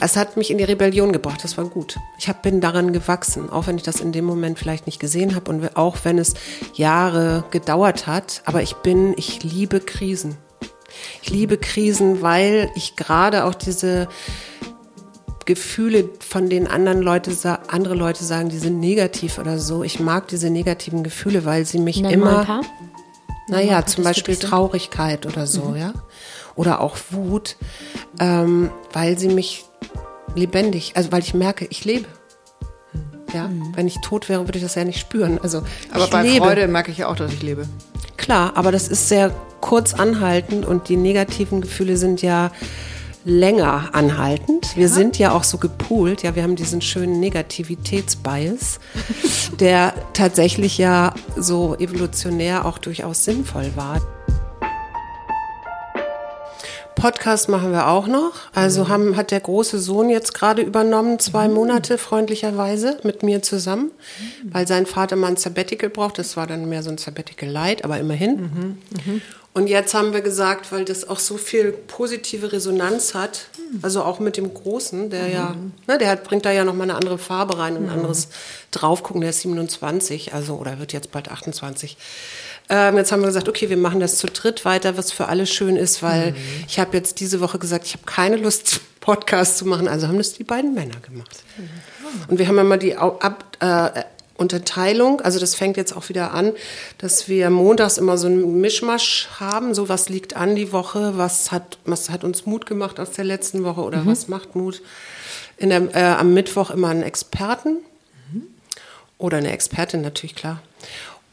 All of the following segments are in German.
es hat mich in die Rebellion gebracht, das war gut. Ich hab, bin daran gewachsen, auch wenn ich das in dem Moment vielleicht nicht gesehen habe und auch wenn es Jahre gedauert hat. Aber ich bin, ich liebe Krisen. Ich liebe Krisen, weil ich gerade auch diese Gefühle, von denen anderen Leute, andere Leute sagen, die sind negativ oder so. Ich mag diese negativen Gefühle, weil sie mich Nenn immer, naja, zum Beispiel Traurigkeit oder so, mhm. ja, oder auch Wut, ähm, weil sie mich lebendig, also weil ich merke, ich lebe. Ja, mhm. wenn ich tot wäre, würde ich das ja nicht spüren. Also, aber bei lebe. Freude merke ich ja auch, dass ich lebe. Klar, aber das ist sehr kurz anhaltend und die negativen Gefühle sind ja länger anhaltend. Wir ja. sind ja auch so gepoolt, ja, wir haben diesen schönen Negativitätsbias, der tatsächlich ja so evolutionär auch durchaus sinnvoll war. Podcast machen wir auch noch. Also mhm. haben, hat der große Sohn jetzt gerade übernommen, zwei mhm. Monate freundlicherweise mit mir zusammen, mhm. weil sein Vater mal ein Sabbatical braucht. Das war dann mehr so ein Sabbatical Light, aber immerhin. Mhm. mhm. Und jetzt haben wir gesagt, weil das auch so viel positive Resonanz hat, mhm. also auch mit dem Großen, der ja, ne, der hat, bringt da ja noch mal eine andere Farbe rein, ein anderes draufgucken. Der ist 27, also oder wird jetzt bald 28. Ähm, jetzt haben wir gesagt, okay, wir machen das zu dritt weiter, was für alle schön ist, weil mhm. ich habe jetzt diese Woche gesagt, ich habe keine Lust, Podcast zu machen. Also haben das die beiden Männer gemacht. Mhm. Und wir haben immer die Ab äh, Unterteilung, also das fängt jetzt auch wieder an, dass wir montags immer so einen Mischmasch haben, so was liegt an die Woche, was hat, was hat uns Mut gemacht aus der letzten Woche oder mhm. was macht Mut. Der, äh, am Mittwoch immer einen Experten mhm. oder eine Expertin natürlich, klar.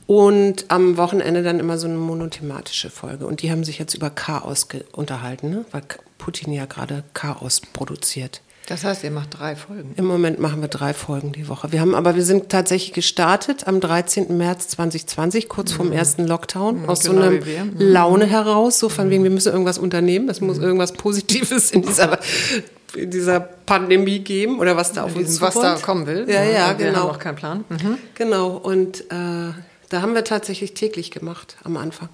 Und am Wochenende dann immer so eine monothematische Folge. Und die haben sich jetzt über Chaos unterhalten, ne? weil Putin ja gerade Chaos produziert. Das heißt, ihr macht drei Folgen? Im Moment machen wir drei Folgen die Woche. Wir haben aber, wir sind tatsächlich gestartet am 13. März 2020, kurz mhm. vorm ersten Lockdown, mhm, aus genau so einer mhm. Laune heraus, so von wegen, wir müssen irgendwas unternehmen, es muss mhm. irgendwas Positives in dieser in dieser Pandemie geben oder was da auf uns zukommt. Was da kommen will. Ja, ja, ja genau. Wir haben noch keinen Plan. Mhm. Genau. Und äh, da haben wir tatsächlich täglich gemacht am Anfang.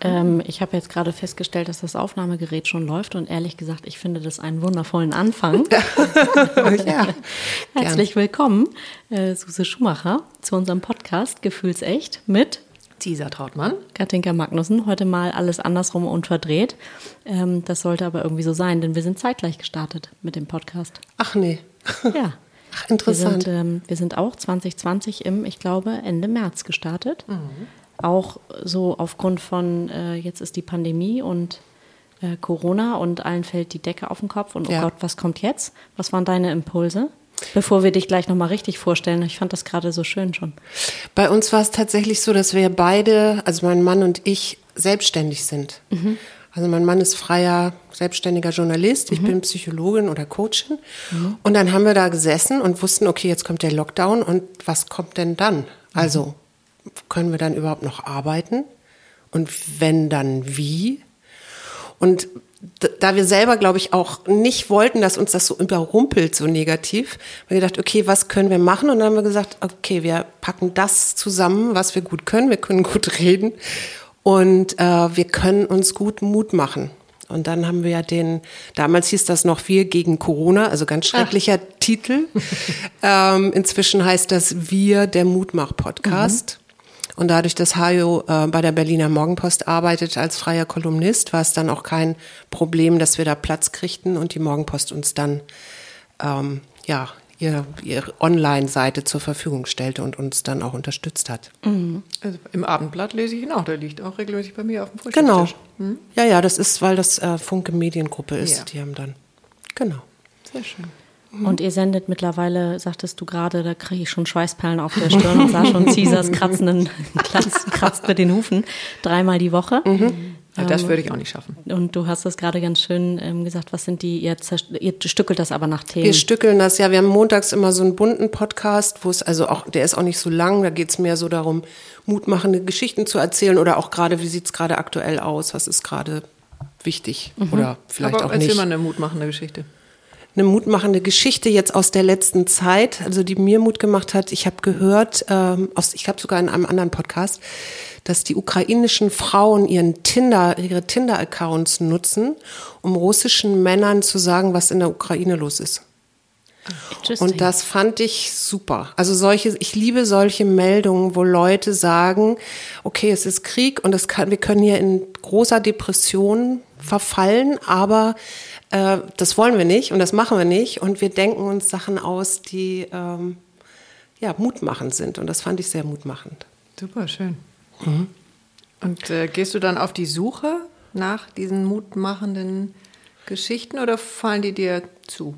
Ähm, ich habe jetzt gerade festgestellt, dass das Aufnahmegerät schon läuft und ehrlich gesagt, ich finde das einen wundervollen Anfang. ja, Herzlich willkommen, äh, Suse Schumacher, zu unserem Podcast Gefühlsecht mit Cesar Trautmann. Katinka Magnussen, heute mal alles andersrum und verdreht. Ähm, das sollte aber irgendwie so sein, denn wir sind zeitgleich gestartet mit dem Podcast. Ach nee. Ja. Ach, interessant. Wir sind, ähm, wir sind auch 2020 im, ich glaube, Ende März gestartet. Mhm. Auch so aufgrund von, äh, jetzt ist die Pandemie und äh, Corona und allen fällt die Decke auf den Kopf und oh ja. Gott, was kommt jetzt? Was waren deine Impulse? Bevor wir dich gleich nochmal richtig vorstellen, ich fand das gerade so schön schon. Bei uns war es tatsächlich so, dass wir beide, also mein Mann und ich, selbstständig sind. Mhm. Also mein Mann ist freier, selbstständiger Journalist, ich mhm. bin Psychologin oder Coachin. Mhm. Und dann haben wir da gesessen und wussten, okay, jetzt kommt der Lockdown und was kommt denn dann? Also können wir dann überhaupt noch arbeiten? Und wenn dann wie? Und da wir selber, glaube ich, auch nicht wollten, dass uns das so überrumpelt, so negativ, haben wir gedacht, okay, was können wir machen? Und dann haben wir gesagt, okay, wir packen das zusammen, was wir gut können. Wir können gut reden und äh, wir können uns gut Mut machen. Und dann haben wir ja den, damals hieß das noch Wir gegen Corona, also ganz schrecklicher Ach. Titel. ähm, inzwischen heißt das Wir, der Mutmach-Podcast. Mhm. Und dadurch, dass Hajo äh, bei der Berliner Morgenpost arbeitet als freier Kolumnist, war es dann auch kein Problem, dass wir da Platz kriegten und die Morgenpost uns dann ähm, ja ihr, ihre Online-Seite zur Verfügung stellte und uns dann auch unterstützt hat. Mhm. Also Im Abendblatt lese ich ihn auch, der liegt auch regelmäßig bei mir auf dem Frühstückstisch. Genau. Mhm. Ja, ja, das ist, weil das äh, Funke Mediengruppe ist. Ja. Die haben dann, genau. Sehr schön. Mhm. Und ihr sendet mittlerweile, sagtest du gerade, da kriege ich schon Schweißperlen auf der Stirn und sah schon Caesars kratzenden, kratzt, kratzt mit den Hufen, dreimal die Woche. Mhm. Ja, das ähm, würde ich auch nicht schaffen. Und du hast das gerade ganz schön ähm, gesagt, was sind die, ihr, ihr stückelt das aber nach Themen. Wir stückeln das, ja. Wir haben montags immer so einen bunten Podcast, wo es also auch, der ist auch nicht so lang, da geht es mehr so darum, mutmachende Geschichten zu erzählen oder auch gerade, wie sieht es gerade aktuell aus, was ist gerade wichtig mhm. oder vielleicht aber auch erzähl nicht. mal eine mutmachende Geschichte. Eine mutmachende Geschichte jetzt aus der letzten Zeit, also die mir Mut gemacht hat. Ich habe gehört, ähm, aus, ich habe sogar in einem anderen Podcast, dass die ukrainischen Frauen ihren Tinder, ihre Tinder-Accounts nutzen, um russischen Männern zu sagen, was in der Ukraine los ist. Und das fand ich super. Also solche, ich liebe solche Meldungen, wo Leute sagen, okay, es ist Krieg und es kann, wir können hier in großer Depression verfallen, aber äh, das wollen wir nicht und das machen wir nicht und wir denken uns Sachen aus, die ähm, ja mutmachend sind und das fand ich sehr mutmachend. Super schön. Mhm. Und äh, gehst du dann auf die Suche nach diesen mutmachenden Geschichten oder fallen die dir zu?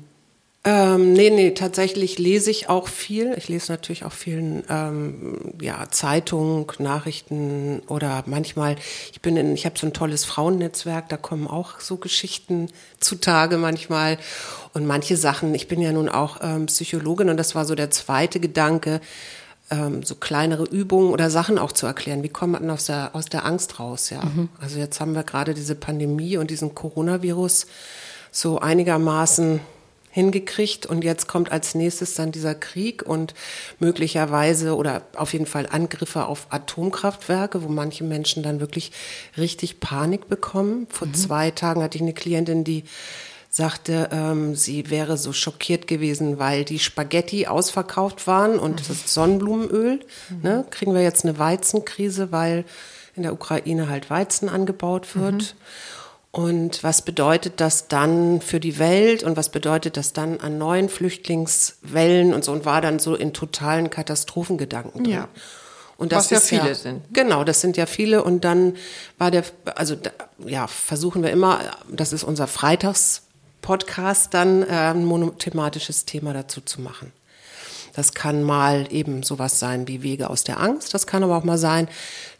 Ähm, nee, nee, tatsächlich lese ich auch viel. Ich lese natürlich auch vielen ähm, ja, Zeitungen, Nachrichten oder manchmal, ich bin in, ich habe so ein tolles Frauennetzwerk, da kommen auch so Geschichten zutage manchmal. Und manche Sachen, ich bin ja nun auch ähm, Psychologin und das war so der zweite Gedanke, ähm, so kleinere Übungen oder Sachen auch zu erklären. Wie kommt man aus der, aus der Angst raus, ja? Mhm. Also jetzt haben wir gerade diese Pandemie und diesen Coronavirus so einigermaßen hingekriegt und jetzt kommt als nächstes dann dieser Krieg und möglicherweise oder auf jeden Fall Angriffe auf Atomkraftwerke, wo manche Menschen dann wirklich richtig Panik bekommen. Vor mhm. zwei Tagen hatte ich eine Klientin, die sagte, ähm, sie wäre so schockiert gewesen, weil die Spaghetti ausverkauft waren und mhm. das Sonnenblumenöl. Mhm. Ne, kriegen wir jetzt eine Weizenkrise, weil in der Ukraine halt Weizen angebaut wird. Mhm. Und was bedeutet das dann für die Welt und was bedeutet das dann an neuen Flüchtlingswellen und so und war dann so in totalen Katastrophengedanken drin. Ja. Und das was ja viele ja, sind. Genau, das sind ja viele und dann war der, also ja, versuchen wir immer, das ist unser Freitagspodcast, dann äh, ein monothematisches Thema dazu zu machen. Das kann mal eben sowas sein wie Wege aus der Angst. Das kann aber auch mal sein,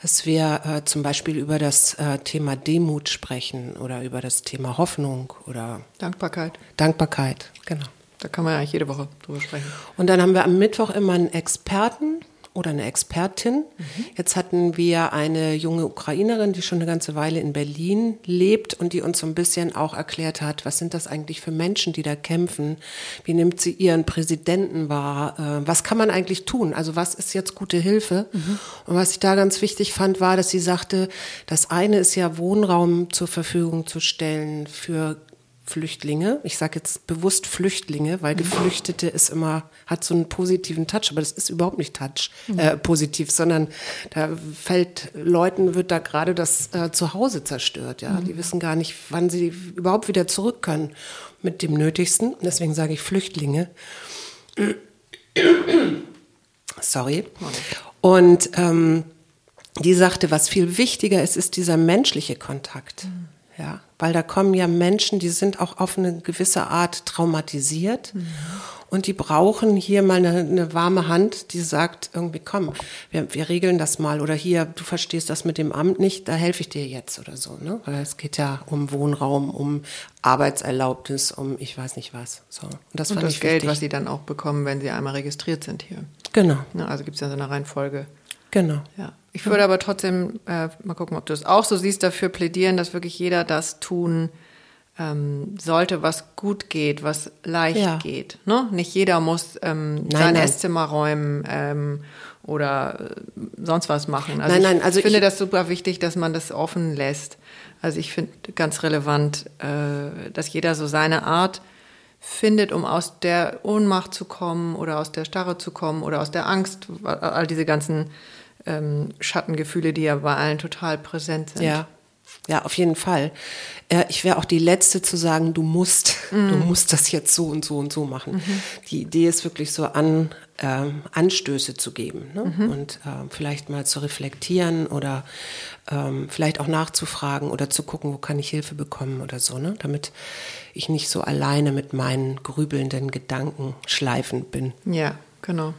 dass wir äh, zum Beispiel über das äh, Thema Demut sprechen oder über das Thema Hoffnung oder Dankbarkeit. Dankbarkeit, genau. Da kann man ja eigentlich jede Woche drüber sprechen. Und dann haben wir am Mittwoch immer einen Experten, oder eine Expertin. Mhm. Jetzt hatten wir eine junge Ukrainerin, die schon eine ganze Weile in Berlin lebt und die uns so ein bisschen auch erklärt hat, was sind das eigentlich für Menschen, die da kämpfen? Wie nimmt sie ihren Präsidenten wahr? Äh, was kann man eigentlich tun? Also was ist jetzt gute Hilfe? Mhm. Und was ich da ganz wichtig fand, war, dass sie sagte, das eine ist ja Wohnraum zur Verfügung zu stellen für Flüchtlinge. Ich sage jetzt bewusst Flüchtlinge, weil mhm. Geflüchtete ist immer, hat so einen positiven Touch, aber das ist überhaupt nicht Touch, mhm. äh, positiv, sondern da fällt Leuten, wird da gerade das äh, Zuhause zerstört. Ja, mhm. Die wissen gar nicht, wann sie überhaupt wieder zurück können mit dem Nötigsten. Deswegen sage ich Flüchtlinge. Sorry. Und ähm, die sagte, was viel wichtiger ist, ist dieser menschliche Kontakt. Mhm. Ja, weil da kommen ja Menschen, die sind auch auf eine gewisse Art traumatisiert mhm. und die brauchen hier mal eine, eine, warme Hand, die sagt irgendwie, komm, wir, wir, regeln das mal oder hier, du verstehst das mit dem Amt nicht, da helfe ich dir jetzt oder so, ne? Weil es geht ja um Wohnraum, um Arbeitserlaubnis, um ich weiß nicht was. So. Und das, und das Geld, wichtig. was sie dann auch bekommen, wenn sie einmal registriert sind hier. Genau. Ja, also gibt es ja so eine Reihenfolge. Genau. Ja. Ich würde aber trotzdem, äh, mal gucken, ob du es auch so siehst, dafür plädieren, dass wirklich jeder das tun ähm, sollte, was gut geht, was leicht ja. geht. Ne? Nicht jeder muss ähm, nein, sein nein. Esszimmer räumen ähm, oder äh, sonst was machen. Also nein, nein, also ich finde ich, das super wichtig, dass man das offen lässt. Also ich finde ganz relevant, äh, dass jeder so seine Art findet, um aus der Ohnmacht zu kommen oder aus der Starre zu kommen oder aus der Angst, all diese ganzen ähm, Schattengefühle, die ja bei allen total präsent sind. Ja. Ja, auf jeden Fall. Äh, ich wäre auch die Letzte zu sagen, du musst, mm. du musst das jetzt so und so und so machen. Mhm. Die Idee ist wirklich so an ähm, Anstöße zu geben ne? mhm. und äh, vielleicht mal zu reflektieren oder ähm, vielleicht auch nachzufragen oder zu gucken, wo kann ich Hilfe bekommen oder so, ne? damit ich nicht so alleine mit meinen grübelnden Gedanken schleifen bin. Ja, genau.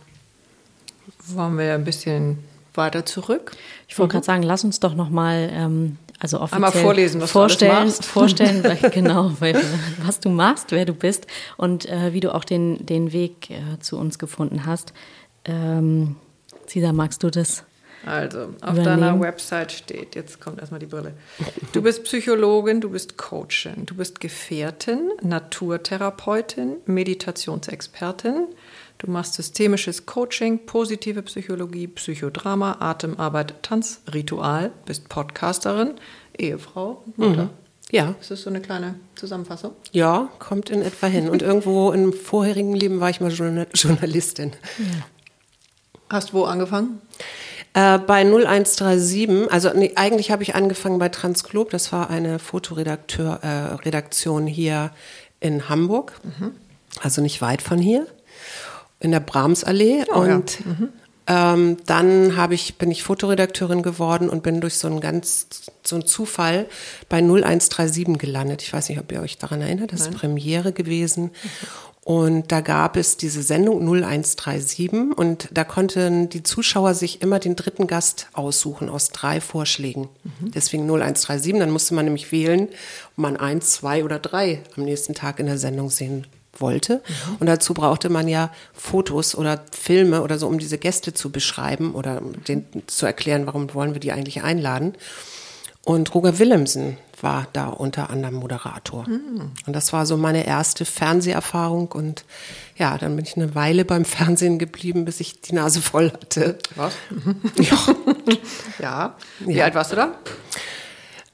Wollen wir ein bisschen weiter zurück. Ich wollte mhm. gerade sagen, lass uns doch noch mal ähm, also offiziell Einmal vorlesen, was vorstellen, du alles machst. vorstellen, weil, genau, weil, was du machst, wer du bist und äh, wie du auch den, den Weg äh, zu uns gefunden hast. Ähm, Cesar, magst du das? Also, auf deiner Website steht, jetzt kommt erstmal die Brille. Du bist Psychologin, du bist Coachin, du bist Gefährtin, Naturtherapeutin, Meditationsexpertin. Du machst systemisches Coaching, positive Psychologie, Psychodrama, Atemarbeit, Tanz, Ritual, bist Podcasterin, Ehefrau, Mutter. Mhm. Ja. Ist das so eine kleine Zusammenfassung? Ja, kommt in etwa hin. Und irgendwo im vorherigen Leben war ich mal Journalistin. Ja. Hast wo angefangen? Äh, bei 0137, also nee, eigentlich habe ich angefangen bei Transglob, das war eine Fotoredaktion äh, hier in Hamburg, mhm. also nicht weit von hier, in der Brahmsallee. Oh, und ja. mhm. ähm, dann habe ich, bin ich Fotoredakteurin geworden und bin durch so einen ganz, so einen Zufall bei 0137 gelandet. Ich weiß nicht, ob ihr euch daran erinnert, das Nein. ist Premiere gewesen. Mhm. Und da gab es diese Sendung 0137 und da konnten die Zuschauer sich immer den dritten Gast aussuchen aus drei Vorschlägen. Mhm. Deswegen 0137, dann musste man nämlich wählen, ob man eins, zwei oder drei am nächsten Tag in der Sendung sehen wollte. Mhm. Und dazu brauchte man ja Fotos oder Filme oder so, um diese Gäste zu beschreiben oder den, zu erklären, warum wollen wir die eigentlich einladen. Und Roger Willemsen war da unter anderem Moderator. Mhm. Und das war so meine erste Fernseherfahrung. Und ja, dann bin ich eine Weile beim Fernsehen geblieben, bis ich die Nase voll hatte. Was? ja. ja. Wie ja. alt warst du da?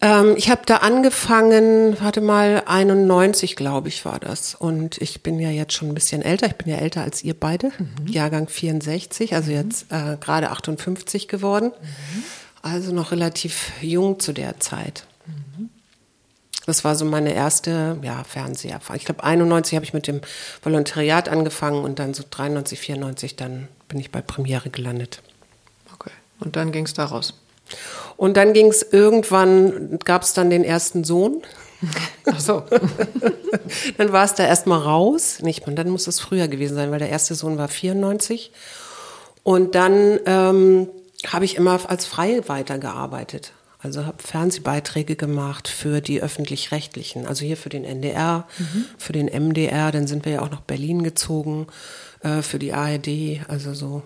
Ähm, ich habe da angefangen, warte mal, 91 glaube ich war das. Und ich bin ja jetzt schon ein bisschen älter. Ich bin ja älter als ihr beide. Mhm. Jahrgang 64, also jetzt äh, gerade 58 geworden. Mhm. Also noch relativ jung zu der Zeit. Das war so meine erste ja, Fernseherfahrung. Ich glaube, 91 habe ich mit dem Volontariat angefangen und dann so 93, 94, dann bin ich bei Premiere gelandet. Okay. Und dann ging es da raus. Und dann ging es irgendwann, gab es dann den ersten Sohn. Ach so. dann war es da erstmal raus. Nicht, man, dann muss es früher gewesen sein, weil der erste Sohn war 94. Und dann ähm, habe ich immer als Freie weitergearbeitet. Also habe Fernsehbeiträge gemacht für die öffentlich-rechtlichen, also hier für den NDR, mhm. für den MDR, dann sind wir ja auch nach Berlin gezogen, äh, für die ARD, also so.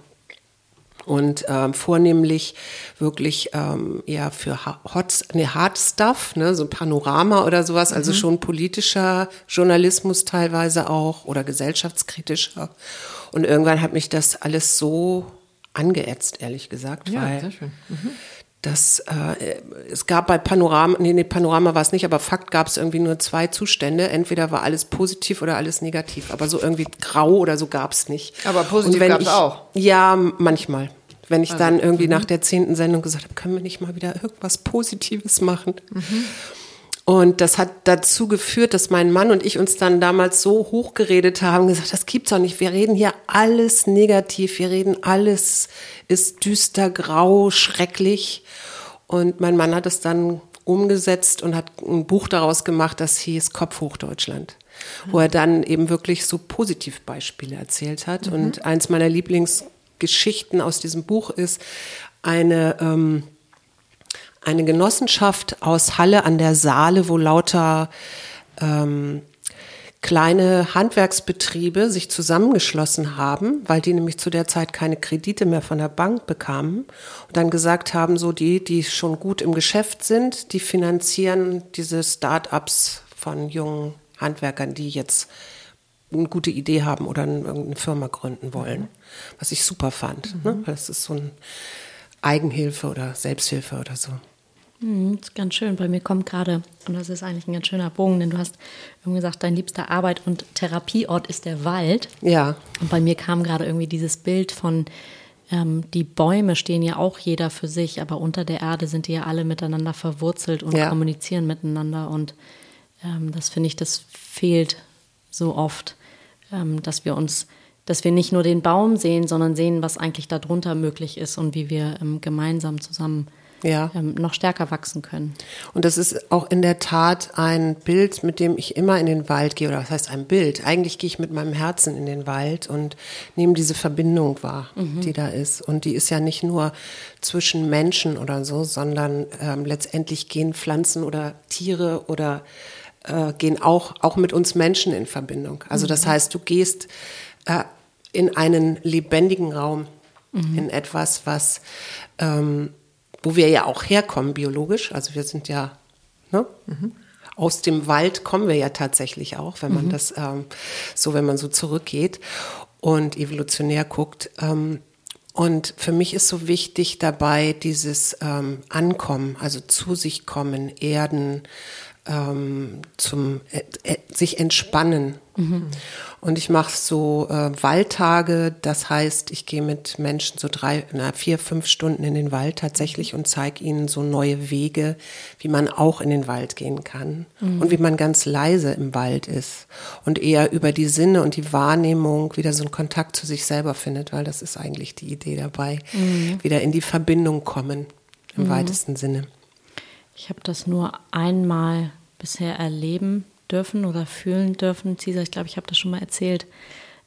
Und ähm, vornehmlich wirklich ähm, eher für Hot, ne, Hard Stuff, ne, so Panorama oder sowas, also mhm. schon politischer Journalismus teilweise auch oder gesellschaftskritischer. Und irgendwann hat mich das alles so angeätzt, ehrlich gesagt, ja, weil mhm das, äh, es gab bei Panorama, nee, nee Panorama war es nicht, aber Fakt gab es irgendwie nur zwei Zustände. Entweder war alles positiv oder alles negativ. Aber so irgendwie grau oder so gab es nicht. Aber positiv gab es auch? Ja, manchmal. Wenn ich also, dann irgendwie -hmm. nach der zehnten Sendung gesagt habe, können wir nicht mal wieder irgendwas Positives machen? Mhm. Und das hat dazu geführt, dass mein Mann und ich uns dann damals so hochgeredet haben, gesagt, das gibt's doch nicht. Wir reden hier alles negativ. Wir reden alles ist düster, grau, schrecklich. Und mein Mann hat es dann umgesetzt und hat ein Buch daraus gemacht, das hieß Kopf hoch Deutschland, mhm. wo er dann eben wirklich so Positivbeispiele erzählt hat. Mhm. Und eins meiner Lieblingsgeschichten aus diesem Buch ist eine ähm, eine Genossenschaft aus Halle an der Saale, wo lauter ähm, kleine Handwerksbetriebe sich zusammengeschlossen haben, weil die nämlich zu der Zeit keine Kredite mehr von der Bank bekamen und dann gesagt haben, so die, die schon gut im Geschäft sind, die finanzieren diese Start-ups von jungen Handwerkern, die jetzt eine gute Idee haben oder eine Firma gründen wollen, was ich super fand. Ne? Mhm. Ne? Das ist so ein Eigenhilfe oder Selbsthilfe oder so. Mhm, das ist ganz schön. Bei mir kommt gerade, und das ist eigentlich ein ganz schöner Bogen, denn du hast irgendwie gesagt, dein liebster Arbeit- und Therapieort ist der Wald. Ja. Und bei mir kam gerade irgendwie dieses Bild von, ähm, die Bäume stehen ja auch jeder für sich, aber unter der Erde sind die ja alle miteinander verwurzelt und ja. kommunizieren miteinander. Und ähm, das finde ich, das fehlt so oft, ähm, dass wir uns dass wir nicht nur den Baum sehen, sondern sehen, was eigentlich darunter möglich ist und wie wir ähm, gemeinsam zusammen ja. ähm, noch stärker wachsen können. Und das ist auch in der Tat ein Bild, mit dem ich immer in den Wald gehe, oder was heißt ein Bild? Eigentlich gehe ich mit meinem Herzen in den Wald und nehme diese Verbindung wahr, mhm. die da ist. Und die ist ja nicht nur zwischen Menschen oder so, sondern ähm, letztendlich gehen Pflanzen oder Tiere oder äh, gehen auch, auch mit uns Menschen in Verbindung. Also das mhm. heißt, du gehst äh, in einen lebendigen Raum mhm. in etwas, was, ähm, wo wir ja auch herkommen biologisch. Also wir sind ja, ne? Mhm. Aus dem Wald kommen wir ja tatsächlich auch, wenn man mhm. das ähm, so, wenn man so zurückgeht und evolutionär guckt. Ähm, und für mich ist so wichtig dabei dieses ähm, Ankommen, also zu sich kommen, Erden, ähm, zum äh, äh, sich entspannen. Mhm. Und ich mache so äh, Waldtage, das heißt, ich gehe mit Menschen so drei, na, vier, fünf Stunden in den Wald tatsächlich und zeige ihnen so neue Wege, wie man auch in den Wald gehen kann mhm. und wie man ganz leise im Wald ist und eher über die Sinne und die Wahrnehmung wieder so einen Kontakt zu sich selber findet, weil das ist eigentlich die Idee dabei, mhm. wieder in die Verbindung kommen im mhm. weitesten Sinne. Ich habe das nur einmal bisher erleben dürfen oder fühlen dürfen. Cesar, ich glaube, ich habe das schon mal erzählt,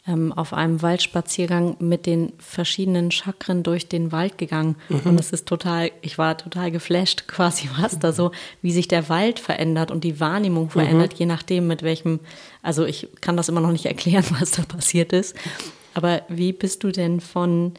ähm, auf einem Waldspaziergang mit den verschiedenen Chakren durch den Wald gegangen. Mhm. Und es ist total, ich war total geflasht quasi, was da so, wie sich der Wald verändert und die Wahrnehmung verändert, mhm. je nachdem, mit welchem, also ich kann das immer noch nicht erklären, was da passiert ist. Aber wie bist du denn von,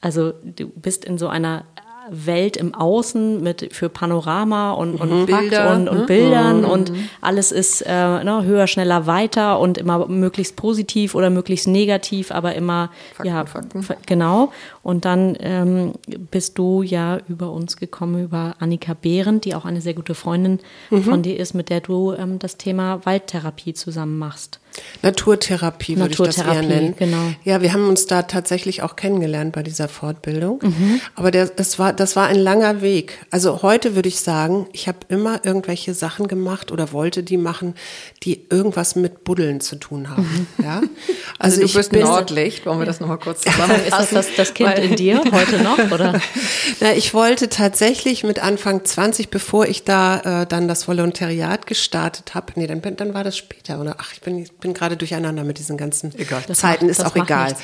also du bist in so einer Welt im Außen mit für Panorama und, und mhm. Bilder, und, und, ne? Bildern mhm. und alles ist äh, ne, höher, schneller, weiter und immer möglichst positiv oder möglichst negativ, aber immer Fakten, ja Fakten. genau. Und dann ähm, bist du ja über uns gekommen über Annika Behrendt, die auch eine sehr gute Freundin mhm. von dir ist, mit der du ähm, das Thema Waldtherapie zusammen machst. Naturtherapie würde ich das eher nennen. Genau. Ja, wir haben uns da tatsächlich auch kennengelernt bei dieser Fortbildung. Mhm. Aber der, es war, das war ein langer Weg. Also heute würde ich sagen, ich habe immer irgendwelche Sachen gemacht oder wollte die machen, die irgendwas mit Buddeln zu tun haben. Mhm. Ja? Also, also du bist bin, Nordlicht, wollen wir das nochmal kurz zusammenfassen? Ist das, das das Kind in dir heute noch? Oder? Na, ich wollte tatsächlich mit Anfang 20, bevor ich da äh, dann das Volontariat gestartet habe, nee, dann, dann war das später, oder? Ach, ich bin bin gerade durcheinander mit diesen ganzen egal. Zeiten, macht, ist auch egal.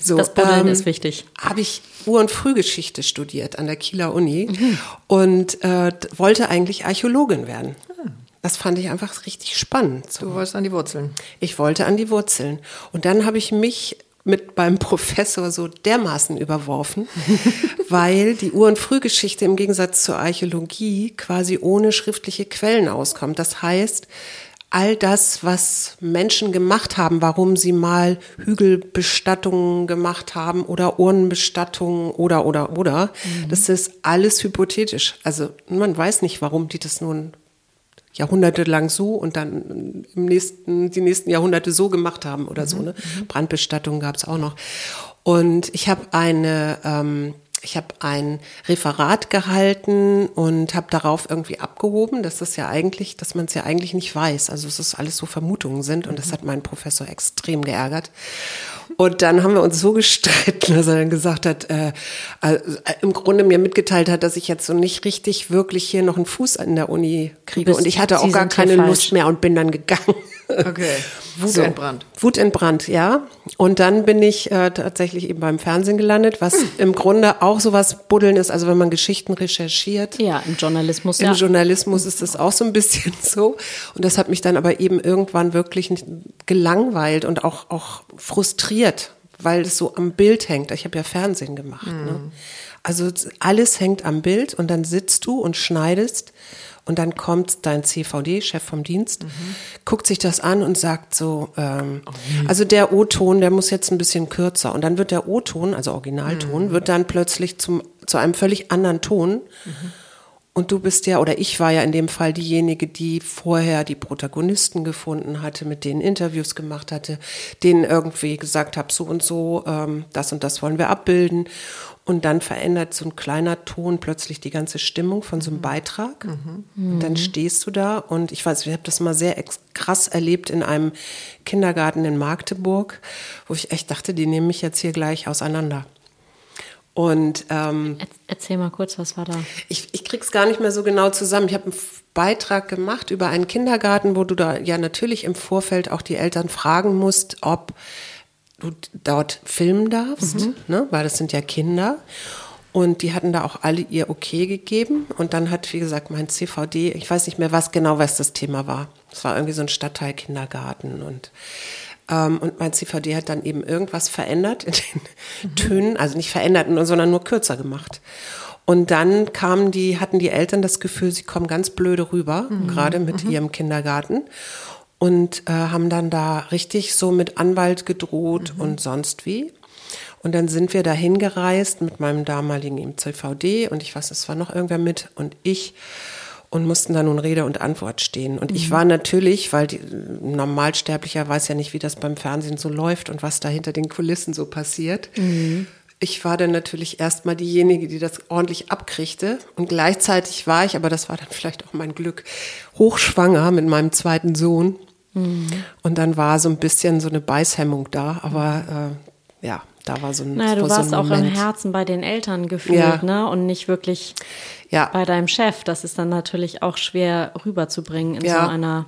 So, das Buddeln ähm, ist wichtig. Habe ich Ur- und Frühgeschichte studiert an der Kieler Uni mhm. und äh, wollte eigentlich Archäologin werden. Ah. Das fand ich einfach richtig spannend. So. Du wolltest an die Wurzeln. Ich wollte an die Wurzeln. Und dann habe ich mich mit beim Professor so dermaßen überworfen, weil die Ur- und Frühgeschichte im Gegensatz zur Archäologie quasi ohne schriftliche Quellen auskommt. Das heißt, all das, was Menschen gemacht haben, warum sie mal Hügelbestattungen gemacht haben oder Urnenbestattungen oder, oder, oder, mhm. das ist alles hypothetisch. Also man weiß nicht, warum die das nun jahrhundertelang so und dann im nächsten, die nächsten Jahrhunderte so gemacht haben oder mhm. so. Ne? Mhm. Brandbestattungen gab es auch noch. Und ich habe eine ähm, ich habe ein Referat gehalten und habe darauf irgendwie abgehoben, dass das ja eigentlich, dass man es ja eigentlich nicht weiß. Also es ist alles so Vermutungen sind und das hat meinen Professor extrem geärgert. Und dann haben wir uns so gestritten, dass er dann gesagt hat, äh, äh, im Grunde mir mitgeteilt hat, dass ich jetzt so nicht richtig wirklich hier noch einen Fuß an der Uni kriege. Und ich hatte auch gar keine Lust mehr und bin dann gegangen. Okay. Wut so. entbrannt. Wut entbrannt, ja. Und dann bin ich äh, tatsächlich eben beim Fernsehen gelandet, was hm. im Grunde auch sowas Buddeln ist, also wenn man Geschichten recherchiert. Ja, im Journalismus. Im ja. Journalismus ist das auch so ein bisschen so. Und das hat mich dann aber eben irgendwann wirklich gelangweilt und auch, auch frustriert, weil es so am Bild hängt. Ich habe ja Fernsehen gemacht. Ne? Hm. Also alles hängt am Bild und dann sitzt du und schneidest und dann kommt dein CVD, Chef vom Dienst, mhm. guckt sich das an und sagt so, ähm, oh, also der O-Ton, der muss jetzt ein bisschen kürzer. Und dann wird der O-Ton, also Originalton, mhm. wird dann plötzlich zum, zu einem völlig anderen Ton. Mhm. Und du bist ja, oder ich war ja in dem Fall diejenige, die vorher die Protagonisten gefunden hatte, mit denen Interviews gemacht hatte, denen irgendwie gesagt habe, so und so, ähm, das und das wollen wir abbilden. Und dann verändert so ein kleiner Ton plötzlich die ganze Stimmung von so einem mhm. Beitrag. Mhm. Und dann stehst du da und ich weiß, ich habe das mal sehr krass erlebt in einem Kindergarten in Magdeburg, wo ich echt dachte, die nehmen mich jetzt hier gleich auseinander. Und ähm, erzähl mal kurz, was war da? Ich, ich krieg's gar nicht mehr so genau zusammen. Ich habe einen Beitrag gemacht über einen Kindergarten, wo du da ja natürlich im Vorfeld auch die Eltern fragen musst, ob du dort filmen darfst, mhm. ne? weil das sind ja Kinder. Und die hatten da auch alle ihr Okay gegeben. Und dann hat, wie gesagt, mein CVD, ich weiß nicht mehr, was genau was das Thema war. Es war irgendwie so ein Stadtteil Kindergarten und Ähm, und mein CVD hat dann eben irgendwas verändert in den mhm. Tönen, also nicht verändert, sondern nur kürzer gemacht. Und dann kamen die, hatten die Eltern das Gefühl, sie kommen ganz blöde rüber, mhm. gerade mit mhm. ihrem Kindergarten. Und äh, haben dann da richtig so mit Anwalt gedroht mhm. und sonst wie. Und dann sind wir da hingereist mit meinem damaligen im CVD und ich weiß, es war noch irgendwer mit und ich und mussten da nun Rede und Antwort stehen. Und mhm. ich war natürlich, weil die, Normalsterblicher weiß ja nicht, wie das beim Fernsehen so läuft und was da hinter den Kulissen so passiert. Mhm ich war dann natürlich erstmal diejenige, die das ordentlich abkriegte. Und gleichzeitig war ich, aber das war dann vielleicht auch mein Glück, hochschwanger mit meinem zweiten Sohn. Mhm. Und dann war so ein bisschen so eine Beißhemmung da. Aber äh, ja, da war so ein Naja, du warst so auch im Herzen bei den Eltern gefühlt, ja. ne? Und nicht wirklich ja. bei deinem Chef. Das ist dann natürlich auch schwer rüberzubringen in ja. so einer.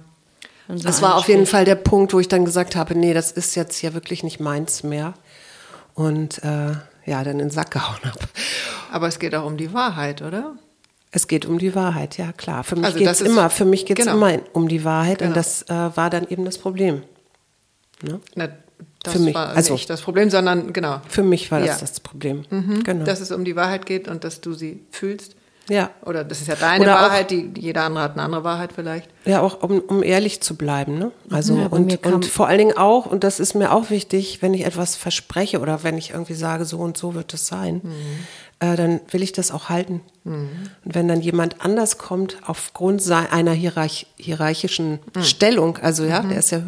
In so das war auf jeden Fall der Punkt, wo ich dann gesagt habe, nee, das ist jetzt ja wirklich nicht meins mehr. Und äh, ja, dann in den Sack gehauen habe. Aber es geht auch um die Wahrheit, oder? Es geht um die Wahrheit, ja klar. Für mich also geht es immer, für mich geht's genau. immer um die Wahrheit genau. und das äh, war dann eben das Problem. Ne? Na, das für mich. war also, nicht das Problem, sondern genau. Für mich war das ja. das Problem. Mhm. Genau. Dass es um die Wahrheit geht und dass du sie fühlst. Ja. Oder das ist ja deine Oder Wahrheit, die, jeder andere hat eine andere Wahrheit vielleicht. Ja, auch um, um ehrlich zu bleiben. Ne? Also ja, und, und vor allen Dingen auch, und das ist mir auch wichtig, wenn ich etwas verspreche oder wenn ich irgendwie sage, so und so wird es sein, mhm. äh, dann will ich das auch halten. Mhm. Und wenn dann jemand anders kommt, aufgrund einer hierarch hierarchischen mhm. Stellung, also ja, der ist ja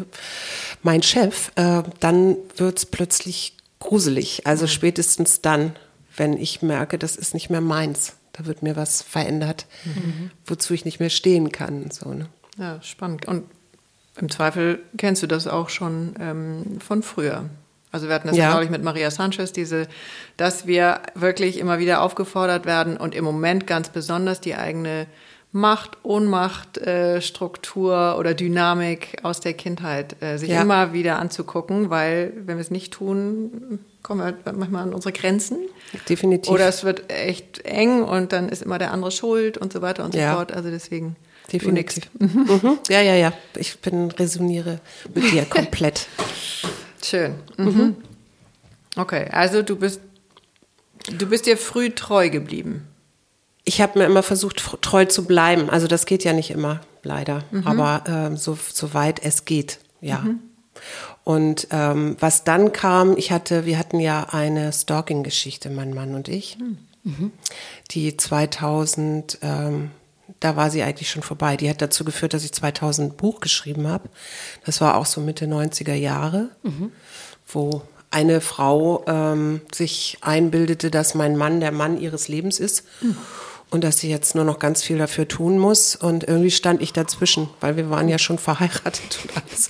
mein Chef, äh, dann wird es plötzlich gruselig. Also mhm. spätestens dann, wenn ich merke, das ist nicht mehr meins da wird mir was verändert, mhm. wozu ich nicht mehr stehen kann. So, ne? Ja, spannend. Und im Zweifel kennst du das auch schon ähm, von früher. Also wir hatten das ja, glaube ich, mit Maria Sanchez, diese, dass wir wirklich immer wieder aufgefordert werden und im Moment ganz besonders die eigene Macht, Ohnmacht, äh, Struktur oder Dynamik aus der Kindheit äh, sich ja. immer wieder anzugucken, weil wenn wir es nicht tun, kommen wir manchmal an unsere Grenzen. Definitiv. Oder es wird echt eng und dann ist immer der andere schuld und so weiter und so ja. fort. Also deswegen. Definitiv. Mhm. Ja, ja, ja. Ich bin resoniere mit dir komplett. Schön. Mhm. mhm. Okay, also du bist du bist dir früh treu geblieben ich habe mir immer versucht, treu zu bleiben. Also das geht ja nicht immer, leider. Mhm. Aber ähm, so, so weit es geht, ja. Mhm. Und ähm, was dann kam, ich hatte, wir hatten ja eine Stalking-Geschichte, mein Mann und ich, mhm. die 2000, ähm, da war sie eigentlich schon vorbei. Die hat dazu geführt, dass ich 2000 ein Buch geschrieben habe. Das war auch so Mitte 90er Jahre, mhm. wo eine Frau ähm, sich einbildete, dass mein Mann der Mann ihres Lebens ist. Mhm und dass sie jetzt nur noch ganz viel dafür tun muss. Und irgendwie stand ich dazwischen, weil wir waren ja schon verheiratet und alles.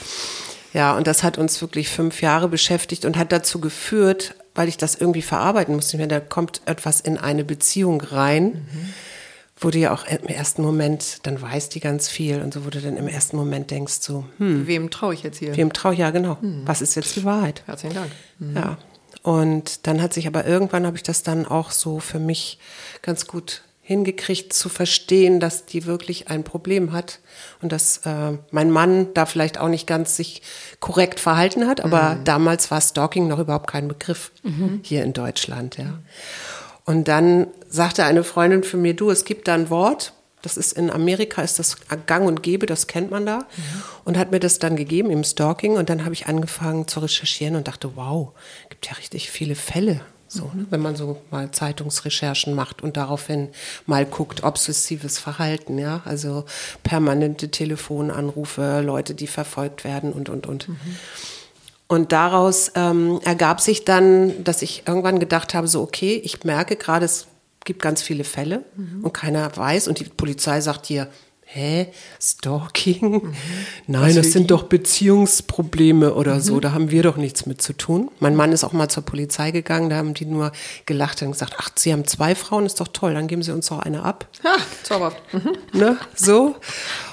Ja, und das hat uns wirklich fünf Jahre beschäftigt und hat dazu geführt, weil ich das irgendwie verarbeiten musste. Ich meine, da kommt etwas in eine Beziehung rein, mhm. wo du ja auch im ersten Moment, dann weiß die ganz viel und so, wo du dann im ersten Moment denkst so, hm. Wem traue ich jetzt hier? Wem traue ich, ja genau. Mhm. Was ist jetzt die Wahrheit? Herzlichen Dank. Mhm. Ja. Und dann hat sich aber irgendwann, habe ich das dann auch so für mich ganz gut hingekriegt zu verstehen, dass die wirklich ein Problem hat und dass äh, mein Mann da vielleicht auch nicht ganz sich korrekt verhalten hat, aber mhm. damals war Stalking noch überhaupt kein Begriff mhm. hier in Deutschland, ja. Und dann sagte eine Freundin für mir, du, es gibt da ein Wort, das ist in Amerika, ist das gang und gäbe, das kennt man da. Mhm. Und hat mir das dann gegeben im Stalking. Und dann habe ich angefangen zu recherchieren und dachte, wow, gibt ja richtig viele Fälle. So, ne? wenn man so mal Zeitungsrecherchen macht und daraufhin mal guckt, obsessives Verhalten, ja, also permanente Telefonanrufe, Leute, die verfolgt werden und, und, und. Mhm. Und daraus ähm, ergab sich dann, dass ich irgendwann gedacht habe, so, okay, ich merke gerade, es gibt ganz viele Fälle mhm. und keiner weiß und die Polizei sagt hier, hä, Stalking? Mhm. Nein, das sind die? doch Beziehungsprobleme oder mhm. so, da haben wir doch nichts mit zu tun. Mein Mann ist auch mal zur Polizei gegangen, da haben die nur gelacht und gesagt, ach, Sie haben zwei Frauen, ist doch toll, dann geben Sie uns doch eine ab. Ha, zauberhaft. Mhm. Ne, so.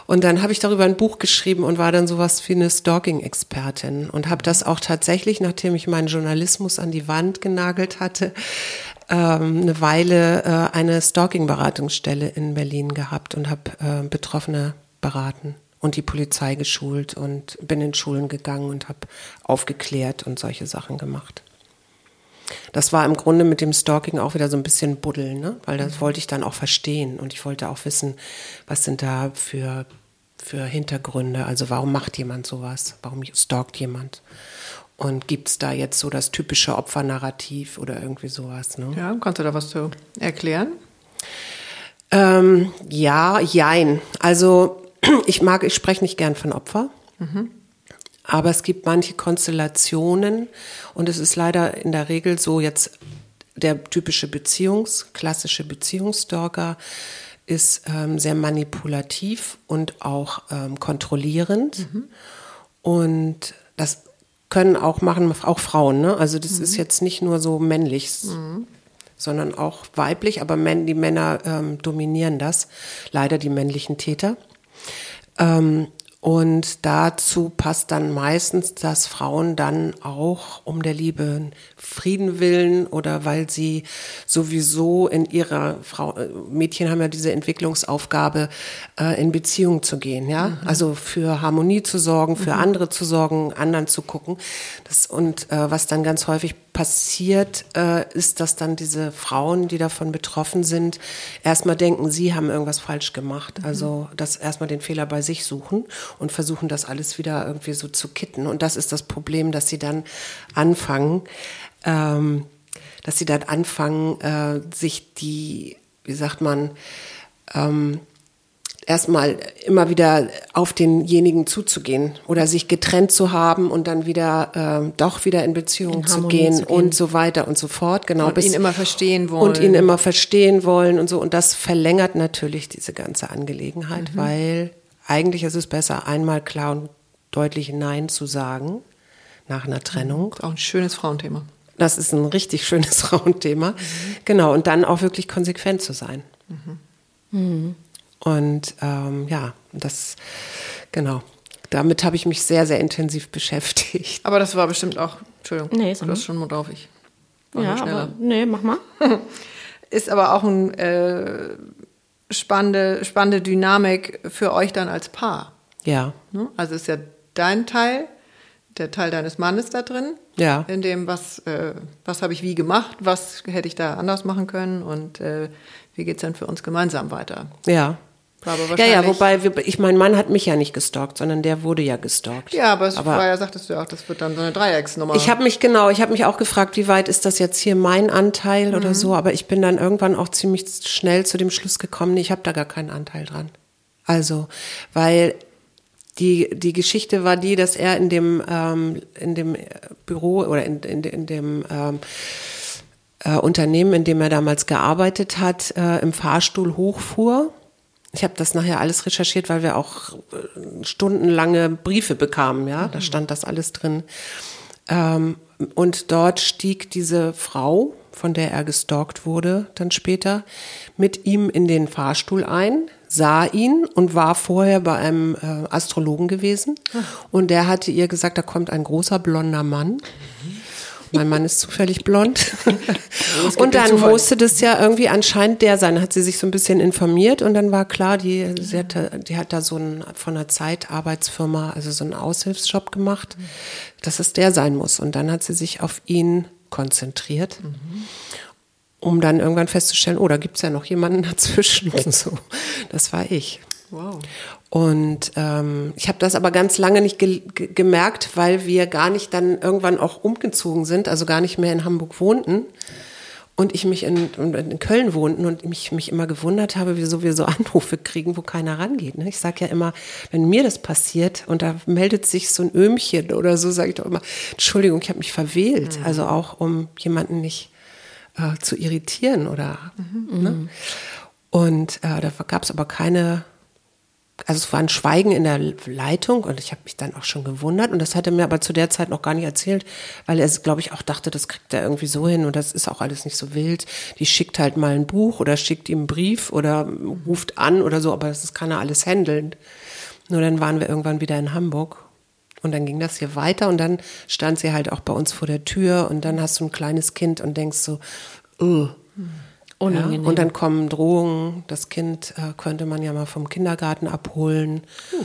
Und dann habe ich darüber ein Buch geschrieben und war dann sowas wie eine Stalking-Expertin und habe das auch tatsächlich, nachdem ich meinen Journalismus an die Wand genagelt hatte, ähm, eine Weile äh, eine Stalking-Beratungsstelle in Berlin gehabt und habe äh, Betroffene beraten. und die Polizei geschult und bin in Schulen gegangen und habe aufgeklärt und solche Sachen gemacht. Das war im Grunde mit dem Stalking auch wieder so ein bisschen buddeln, ne? weil das wollte ich dann auch verstehen und ich wollte auch wissen, was sind da für, für Hintergründe, also warum macht jemand sowas, warum stalkt jemand. Und gibt es da jetzt so das typische Opfernarrativ oder irgendwie sowas? Ne? Ja, kannst du da was zu erklären? Ähm, ja, jein. Also ich mag, ich spreche nicht gern von Opfer. Mhm. Aber es gibt manche Konstellationen und es ist leider in der Regel so jetzt der typische Beziehungs, klassische Beziehungsstalker ist ähm, sehr manipulativ und auch ähm, kontrollierend. Mhm. Und das können auch machen, auch Frauen, ne? Also das mhm. ist jetzt nicht nur so männlich, mhm. sondern auch weiblich, aber die Männer ähm, dominieren das. Leider die männlichen Täter. Ähm, und dazu passt dann meistens, dass Frauen dann auch um der Liebe Frieden willen oder weil sie sowieso in ihrer Frau, Mädchen haben ja diese Entwicklungsaufgabe, äh, in Beziehung zu gehen, ja. Mhm. Also für Harmonie zu sorgen, für mhm. andere zu sorgen, anderen zu gucken. Das, und äh, was dann ganz häufig passiert, äh, ist, dass dann diese Frauen, die davon betroffen sind, erstmal denken, sie haben irgendwas falsch gemacht. Mhm. Also das erstmal den Fehler bei sich suchen und versuchen, das alles wieder irgendwie so zu kitten. Und das ist das Problem, dass sie dann anfangen, ähm, dass sie dann anfangen, äh, sich die, wie sagt man, ähm, erstmal immer wieder auf denjenigen zuzugehen oder sich getrennt zu haben und dann wieder äh, doch wieder in Beziehung in zu, gehen zu, gehen und so weiter und so fort. Genau. Und bis, ihn immer verstehen wollen. Und ihn immer verstehen wollen und so. Und das verlängert natürlich diese ganze Angelegenheit, mhm. weil eigentlich ist es besser, einmal klar und deutlich Nein zu sagen nach einer Trennung. Auch ein schönes Frauenthema. Das ist ein richtig schönes Frauenthema. Mhm. Genau. Und dann auch wirklich konsequent zu sein. Mhm. Und ähm, ja, das, genau. Damit habe ich mich sehr, sehr intensiv beschäftigt. Aber das war bestimmt auch, Entschuldigung, nee, du hast schon mal drauf. Ich war ja, aber, nee, mach mal. Ist aber auch eine äh, spannende, spannende Dynamik für euch dann als Paar. Ja. Ne? Also ist ja dein Teil, der Teil deines Mannes da drin. Ja. In dem, was, äh, was habe ich wie gemacht, was hätte ich da anders machen können und äh, wie geht es dann für uns gemeinsam weiter? Ja. Ja, ja, wobei, wir, ich mein Mann hat mich ja nicht gestalkt, sondern der wurde ja gestalkt. Ja, aber, es aber vorher sagtest du ja auch, das wird dann so eine Dreiecksnummer. Ich habe mich, genau, ich habe mich auch gefragt, wie weit ist das jetzt hier mein Anteil mhm. oder so, aber ich bin dann irgendwann auch ziemlich schnell zu dem Schluss gekommen, ich habe da gar keinen Anteil dran. Also, weil die, die Geschichte war die, dass er in dem, ähm, in dem Büro oder in, in, in dem ähm, äh, Unternehmen, in dem er damals gearbeitet hat, äh, im Fahrstuhl hochfuhr. Ich habe das nachher alles recherchiert, weil wir auch äh, stundenlange Briefe bekamen. Ja, mhm. da stand das alles drin. Ähm, und dort stieg diese Frau, von der er gestalkt wurde, dann später, mit ihm in den Fahrstuhl ein, sah ihn und war vorher bei einem äh, Astrologen gewesen. Ach. Und der hatte ihr gesagt, da kommt ein großer blonder Mann. Mhm. Mein Mann ist zufällig blond. und dann musste das ja irgendwie anscheinend der sein. Hat sie sich so ein bisschen informiert und dann war klar, die, sie hatte, die hat da so ein, von einer Zeitarbeitsfirma, also so einen Aushilfsjob gemacht, dass es der sein muss. Und dann hat sie sich auf ihn konzentriert. Mhm um dann irgendwann festzustellen, oh, da gibt es ja noch jemanden dazwischen und so. Das war ich. Wow. Und ähm, ich habe das aber ganz lange nicht ge gemerkt, weil wir gar nicht dann irgendwann auch umgezogen sind, also gar nicht mehr in Hamburg wohnten und ich mich in, in Köln wohnten und mich, mich immer gewundert habe, wieso wir so Anrufe kriegen, wo keiner rangeht. Ne? Ich sage ja immer, wenn mir das passiert und da meldet sich so ein Öhmchen oder so, sage ich doch immer, Entschuldigung, ich habe mich verwählt. Mhm. Also auch, um jemanden nicht äh, zu irritieren oder. Mhm. Ne? Und äh, da gab es aber keine also es war ein Schweigen in der Leitung und ich habe mich dann auch schon gewundert und das hat er mir aber zu der Zeit noch gar nicht erzählt, weil er, glaube ich, auch dachte, das kriegt er irgendwie so hin und das ist auch alles nicht so wild. Die schickt halt mal ein Buch oder schickt ihm einen Brief oder ruft an oder so, aber das kann er alles handeln. Nur dann waren wir irgendwann wieder in Hamburg und dann ging das hier weiter und dann stand sie halt auch bei uns vor der Tür und dann hast du ein kleines Kind und denkst so, uh. Unangenehm. Ja, und dann kommen Drohungen, das Kind äh, könnte man ja mal vom Kindergarten abholen. Uh.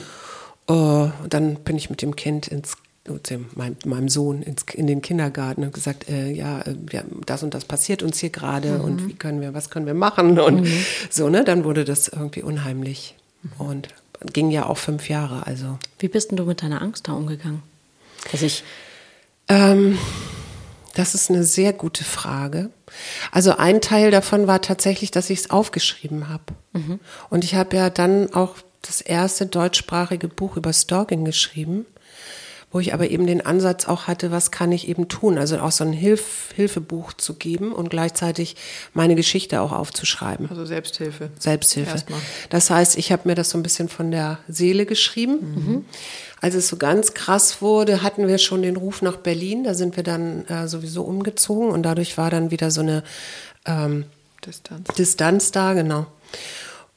Uh, dann bin ich mit dem Kind ins meinem, meinem Sohn ins, in den Kindergarten und gesagt, äh, ja, ja, das und das passiert uns hier gerade mhm. und wie können wir, was können wir machen und mhm. so, ne? Dann wurde das irgendwie unheimlich mhm. und ging ja auch fünf Jahre, also. Wie bist denn du mit deiner Angst da umgegangen? Also ich, ähm, das ist eine sehr gute Frage. Also ein Teil davon war tatsächlich, dass ich es aufgeschrieben habe. Mhm. Und ich habe ja dann auch das erste deutschsprachige Buch über Stalking geschrieben wo ich aber eben den Ansatz auch hatte, was kann ich eben tun? Also auch so ein Hilf Hilfebuch zu geben und gleichzeitig meine Geschichte auch aufzuschreiben. Also Selbsthilfe. Selbsthilfe. Erstmal. Das heißt, ich habe mir das so ein bisschen von der Seele geschrieben. Mhm. Als es so ganz krass wurde, hatten wir schon den Ruf nach Berlin. Da sind wir dann äh, sowieso umgezogen und dadurch war dann wieder so eine ähm, Distanz. Distanz da, genau.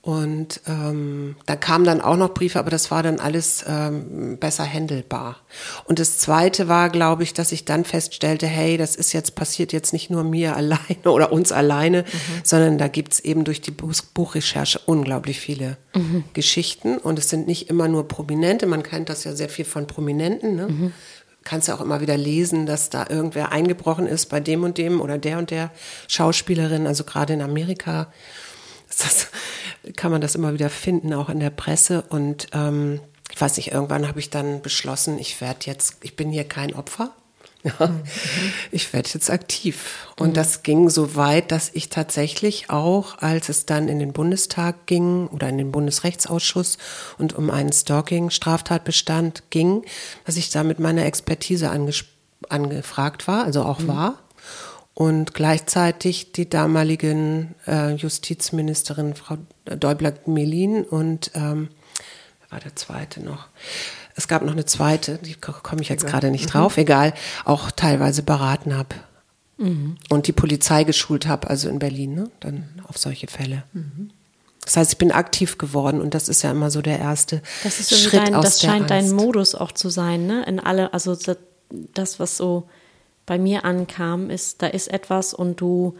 Und ähm, da kamen dann auch noch Briefe, aber das war dann alles ähm, besser händelbar. Und das Zweite war, glaube ich, dass ich dann feststellte, hey, das ist jetzt passiert jetzt nicht nur mir alleine oder uns alleine, mhm. sondern da gibt's eben durch die Buch Buchrecherche unglaublich viele mhm. Geschichten. Und es sind nicht immer nur Prominente, man kennt das ja sehr viel von Prominenten. Ne? Mhm. Kannst ja auch immer wieder lesen, dass da irgendwer eingebrochen ist bei dem und dem oder der und der Schauspielerin, also gerade in Amerika das, kann man das immer wieder finden, auch in der Presse. Und ähm, ich weiß nicht, irgendwann habe ich dann beschlossen, ich werde jetzt, ich bin hier kein Opfer. Ja, mhm. Ich werde jetzt aktiv. Und mhm. das ging so weit, dass ich tatsächlich auch, als es dann in den Bundestag ging oder in den Bundesrechtsausschuss und um einen Stalking-Straftatbestand ging, dass ich da mit meiner Expertise angefragt war, also auch mhm. war und gleichzeitig die damaligen äh, Justizministerin Frau Däubler-Melin und ähm, war der zweite noch. Es gab noch eine zweite, die komme ich jetzt gerade nicht mhm. drauf, egal, auch teilweise beraten habe. Mhm. Und die Polizei geschult habe, also in Berlin, ne? dann auf solche Fälle. Mhm. Das heißt, ich bin aktiv geworden und das ist ja immer so der erste das ist Schritt dein, aus Das scheint dein Modus auch zu sein, ne? In alle, also das, was so bei mir ankam, ist, da ist etwas und du.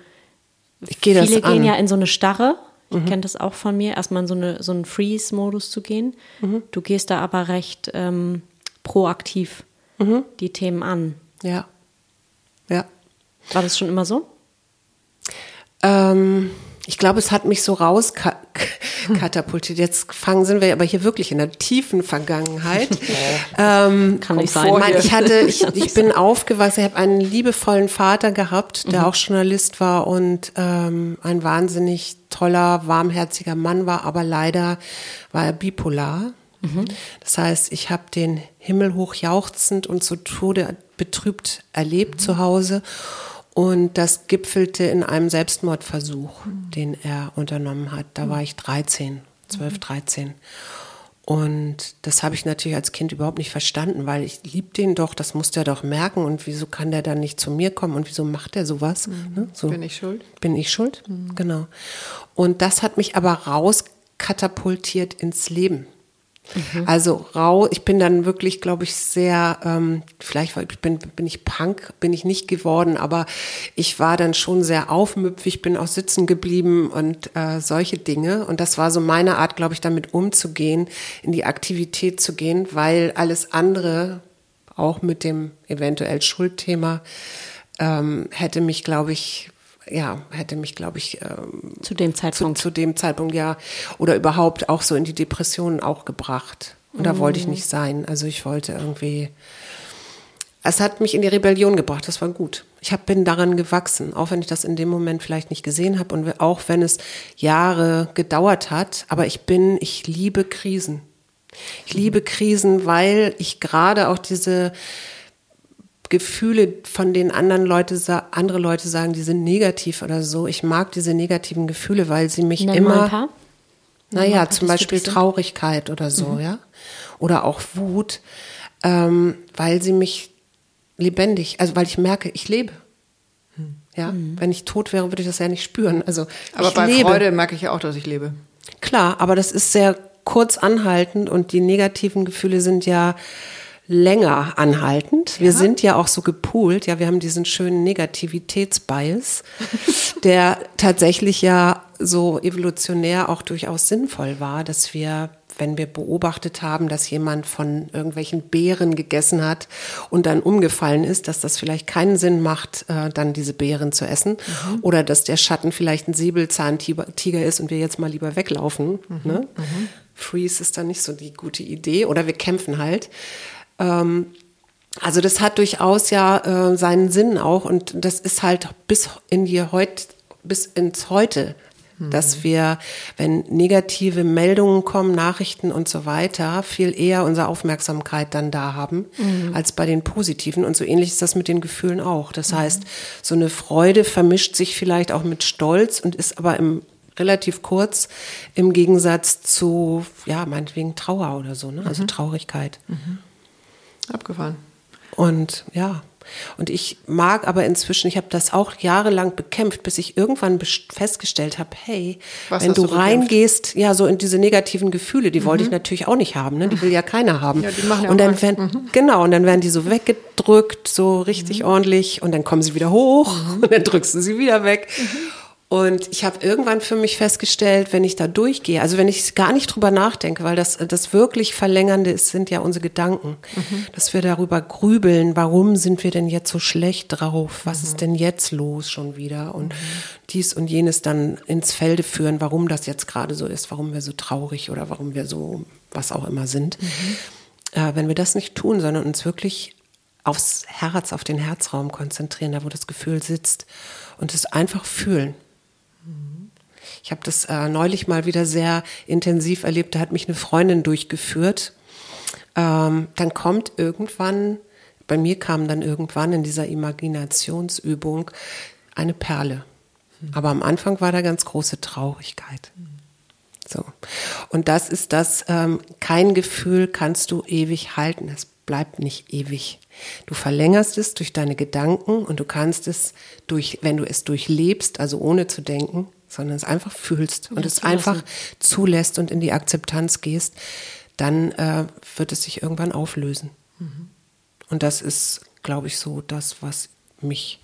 Ich das Viele an. gehen ja in so eine Starre. Ich mhm. kenne das auch von mir, erstmal in so, eine, so einen Freeze-Modus zu gehen. Mhm. Du gehst da aber recht ähm, proaktiv mhm. die Themen an. Ja. Ja. War das schon immer so? Ähm, ich glaube, es hat mich so rauskatapultiert. Jetzt fangen sind wir aber hier wirklich in der tiefen Vergangenheit. ähm, Kann nicht sein. Mein, ich hatte, ich, ich bin aufgewachsen, ich habe einen liebevollen Vater gehabt, der mhm. auch Journalist war und ähm, ein wahnsinnig toller, warmherziger Mann war, aber leider war er bipolar. Mhm. Das heißt, ich habe den Himmel hochjauchzend und zu Tode betrübt erlebt mhm. zu Hause. Und das gipfelte in einem Selbstmordversuch, mhm. den er unternommen hat. Da war ich 13, 12, 13. Und das habe ich natürlich als Kind überhaupt nicht verstanden, weil ich lieb den doch, das muss der doch merken. Und wieso kann der dann nicht zu mir kommen und wieso macht er sowas? Mhm. Ne? So, bin ich schuld? Bin ich schuld? Mhm. Genau. Und das hat mich aber rauskatapultiert ins Leben. Mhm. Also rau, ich bin dann wirklich, glaube ich, sehr, ähm, vielleicht ich bin, bin ich Punk, bin ich nicht geworden, aber ich war dann schon sehr aufmüpfig, bin auch sitzen geblieben und äh, solche Dinge. Und das war so meine Art, glaube ich, damit umzugehen, in die Aktivität zu gehen, weil alles andere, auch mit dem eventuell Schuldthema, ähm, hätte mich, glaube ich, ja, hätte mich, glaube ich, ähm, zu dem Zeitpunkt. Zu, zu, dem Zeitpunkt, ja, oder überhaupt auch so in die Depressionen auch gebracht. Und mhm. da wollte ich nicht sein. Also ich wollte irgendwie, es hat mich in die Rebellion gebracht, das war gut. Ich hab, bin daran gewachsen, auch wenn ich das in dem Moment vielleicht nicht gesehen habe und auch wenn es Jahre gedauert hat. Aber ich bin, ich liebe Krisen. Ich liebe Krisen, weil ich gerade auch diese Gefühle, von denen anderen Leute, andere Leute sagen, die sind negativ oder so. Ich mag diese negativen Gefühle, weil sie mich Nenn immer. Mal ein paar. Naja, zum Beispiel Traurigkeit oder so, mhm. ja. Oder auch Wut, ähm, weil sie mich lebendig, also weil ich merke, ich lebe. Hm. Ja, mhm. wenn ich tot wäre, würde ich das ja nicht spüren. Also, aber bei lebe. Freude merke ich ja auch, dass ich lebe. Klar, aber das ist sehr kurz anhaltend und die negativen Gefühle sind ja länger anhaltend. Wir ja. sind ja auch so gepoolt, ja, wir haben diesen schönen Negativitätsbias, der tatsächlich ja so evolutionär auch durchaus sinnvoll war, dass wir wenn wir beobachtet haben, dass jemand von irgendwelchen Beeren gegessen hat und dann umgefallen ist, dass das vielleicht keinen Sinn macht, äh, dann diese Beeren zu essen. Mhm. Oder dass der Schatten vielleicht ein Säbelzahntiger ist und wir jetzt mal lieber weglaufen. Mhm. Ne? Mhm. Freeze ist dann nicht so die gute Idee. Oder wir kämpfen halt. Ähm, also das hat durchaus ja äh, seinen Sinn auch und das ist halt bis in die heut, bis ins Heute dass wir, wenn negative Meldungen kommen, Nachrichten und so weiter, viel eher unsere Aufmerksamkeit dann da haben, mhm. als bei den positiven. Und so ähnlich ist das mit den Gefühlen auch. Das mhm. heißt, so eine Freude vermischt sich vielleicht auch mit Stolz und ist aber im relativ kurz im Gegensatz zu, ja, meinetwegen Trauer oder so, ne? also mhm. Traurigkeit. Mhm. Abgefahren. Und ja, und ich mag aber inzwischen, ich habe das auch jahrelang bekämpft, bis ich irgendwann festgestellt habe, hey, Was wenn du, du reingehst, ja, so in diese negativen Gefühle, die mhm. wollte ich mhm. natürlich auch nicht haben, ne? die will ja keiner haben. Ja, die machen ja und dann werden, mhm. genau, und dann werden die so weggedrückt, so richtig mhm. ordentlich, und dann kommen sie wieder hoch mhm. und dann drückst du sie wieder weg. Und ich habe irgendwann für mich festgestellt, wenn ich da durchgehe, also wenn ich gar nicht drüber nachdenke, weil das, das wirklich Verlängernde ist, sind ja unsere Gedanken, mhm. dass wir darüber grübeln, warum sind wir denn jetzt so schlecht drauf, was mhm. ist denn jetzt los schon wieder und mhm. dies und jenes dann ins Felde führen, warum das jetzt gerade so ist, warum wir so traurig oder warum wir so was auch immer sind. Mhm. Äh, wenn wir das nicht tun, sondern uns wirklich aufs Herz, auf den Herzraum konzentrieren, da wo das Gefühl sitzt und es einfach fühlen ich habe das äh, neulich mal wieder sehr intensiv erlebt. Da hat mich eine Freundin durchgeführt. Ähm, dann kommt irgendwann, bei mir kam dann irgendwann in dieser Imaginationsübung eine Perle. Aber am Anfang war da ganz große Traurigkeit. So. Und das ist das, ähm, kein Gefühl kannst du ewig halten. Es bleibt nicht ewig. Du verlängerst es durch deine Gedanken und du kannst es durch, wenn du es durchlebst, also ohne zu denken, sondern es einfach fühlst und ja, es einfach zulässt und in die Akzeptanz gehst, dann äh, wird es sich irgendwann auflösen. Mhm. Und das ist, glaube ich, so das, was mich,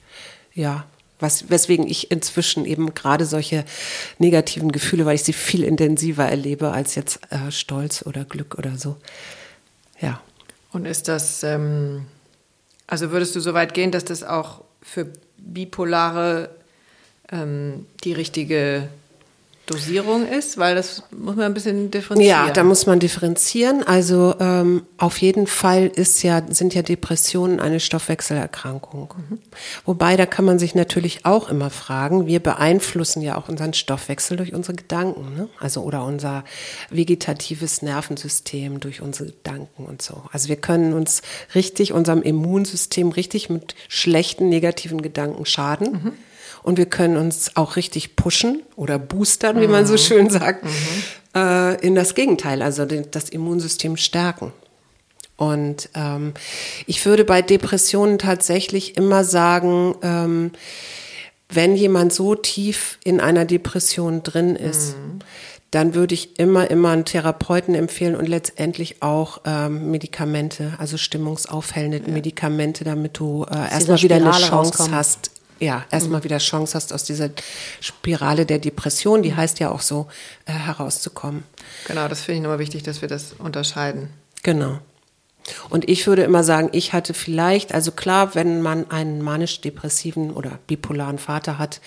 ja, was, weswegen ich inzwischen eben gerade solche negativen Gefühle, weil ich sie viel intensiver erlebe als jetzt äh, Stolz oder Glück oder so. Ja. Und ist das, ähm, also würdest du so weit gehen, dass das auch für bipolare ähm, die richtige Dosierung ist, weil das muss man ein bisschen differenzieren. Ja, da muss man differenzieren. Also ähm, auf jeden Fall ist ja, sind ja Depressionen eine Stoffwechselerkrankung. Mhm. Wobei, da kann man sich natürlich auch immer fragen, wir beeinflussen ja auch unseren Stoffwechsel durch unsere Gedanken, ne? also oder unser vegetatives Nervensystem durch unsere Gedanken und so. Also wir können uns richtig, unserem Immunsystem richtig mit schlechten, negativen Gedanken schaden. Mhm und wir können uns auch richtig pushen oder boostern, wie man so mhm. schön sagt, mhm. äh, in das Gegenteil, also das Immunsystem stärken. Und ähm, ich würde bei Depressionen tatsächlich immer sagen, ähm, wenn jemand so tief in einer Depression drin ist, mhm. dann würde ich immer, immer einen Therapeuten empfehlen und letztendlich auch ähm, Medikamente, also stimmungsaufhellende ja. Medikamente, damit du äh, erstmal wieder eine Chance rauskommen. hast, ja, erstmal mhm. wieder Chance hast, aus dieser Spirale der Depression, die heißt ja auch so, äh, herauszukommen. Genau, das finde ich nochmal wichtig, dass wir das unterscheiden. Genau. Und ich würde immer sagen, ich hatte vielleicht, also klar, wenn man einen manisch-depressiven oder bipolaren Vater hat,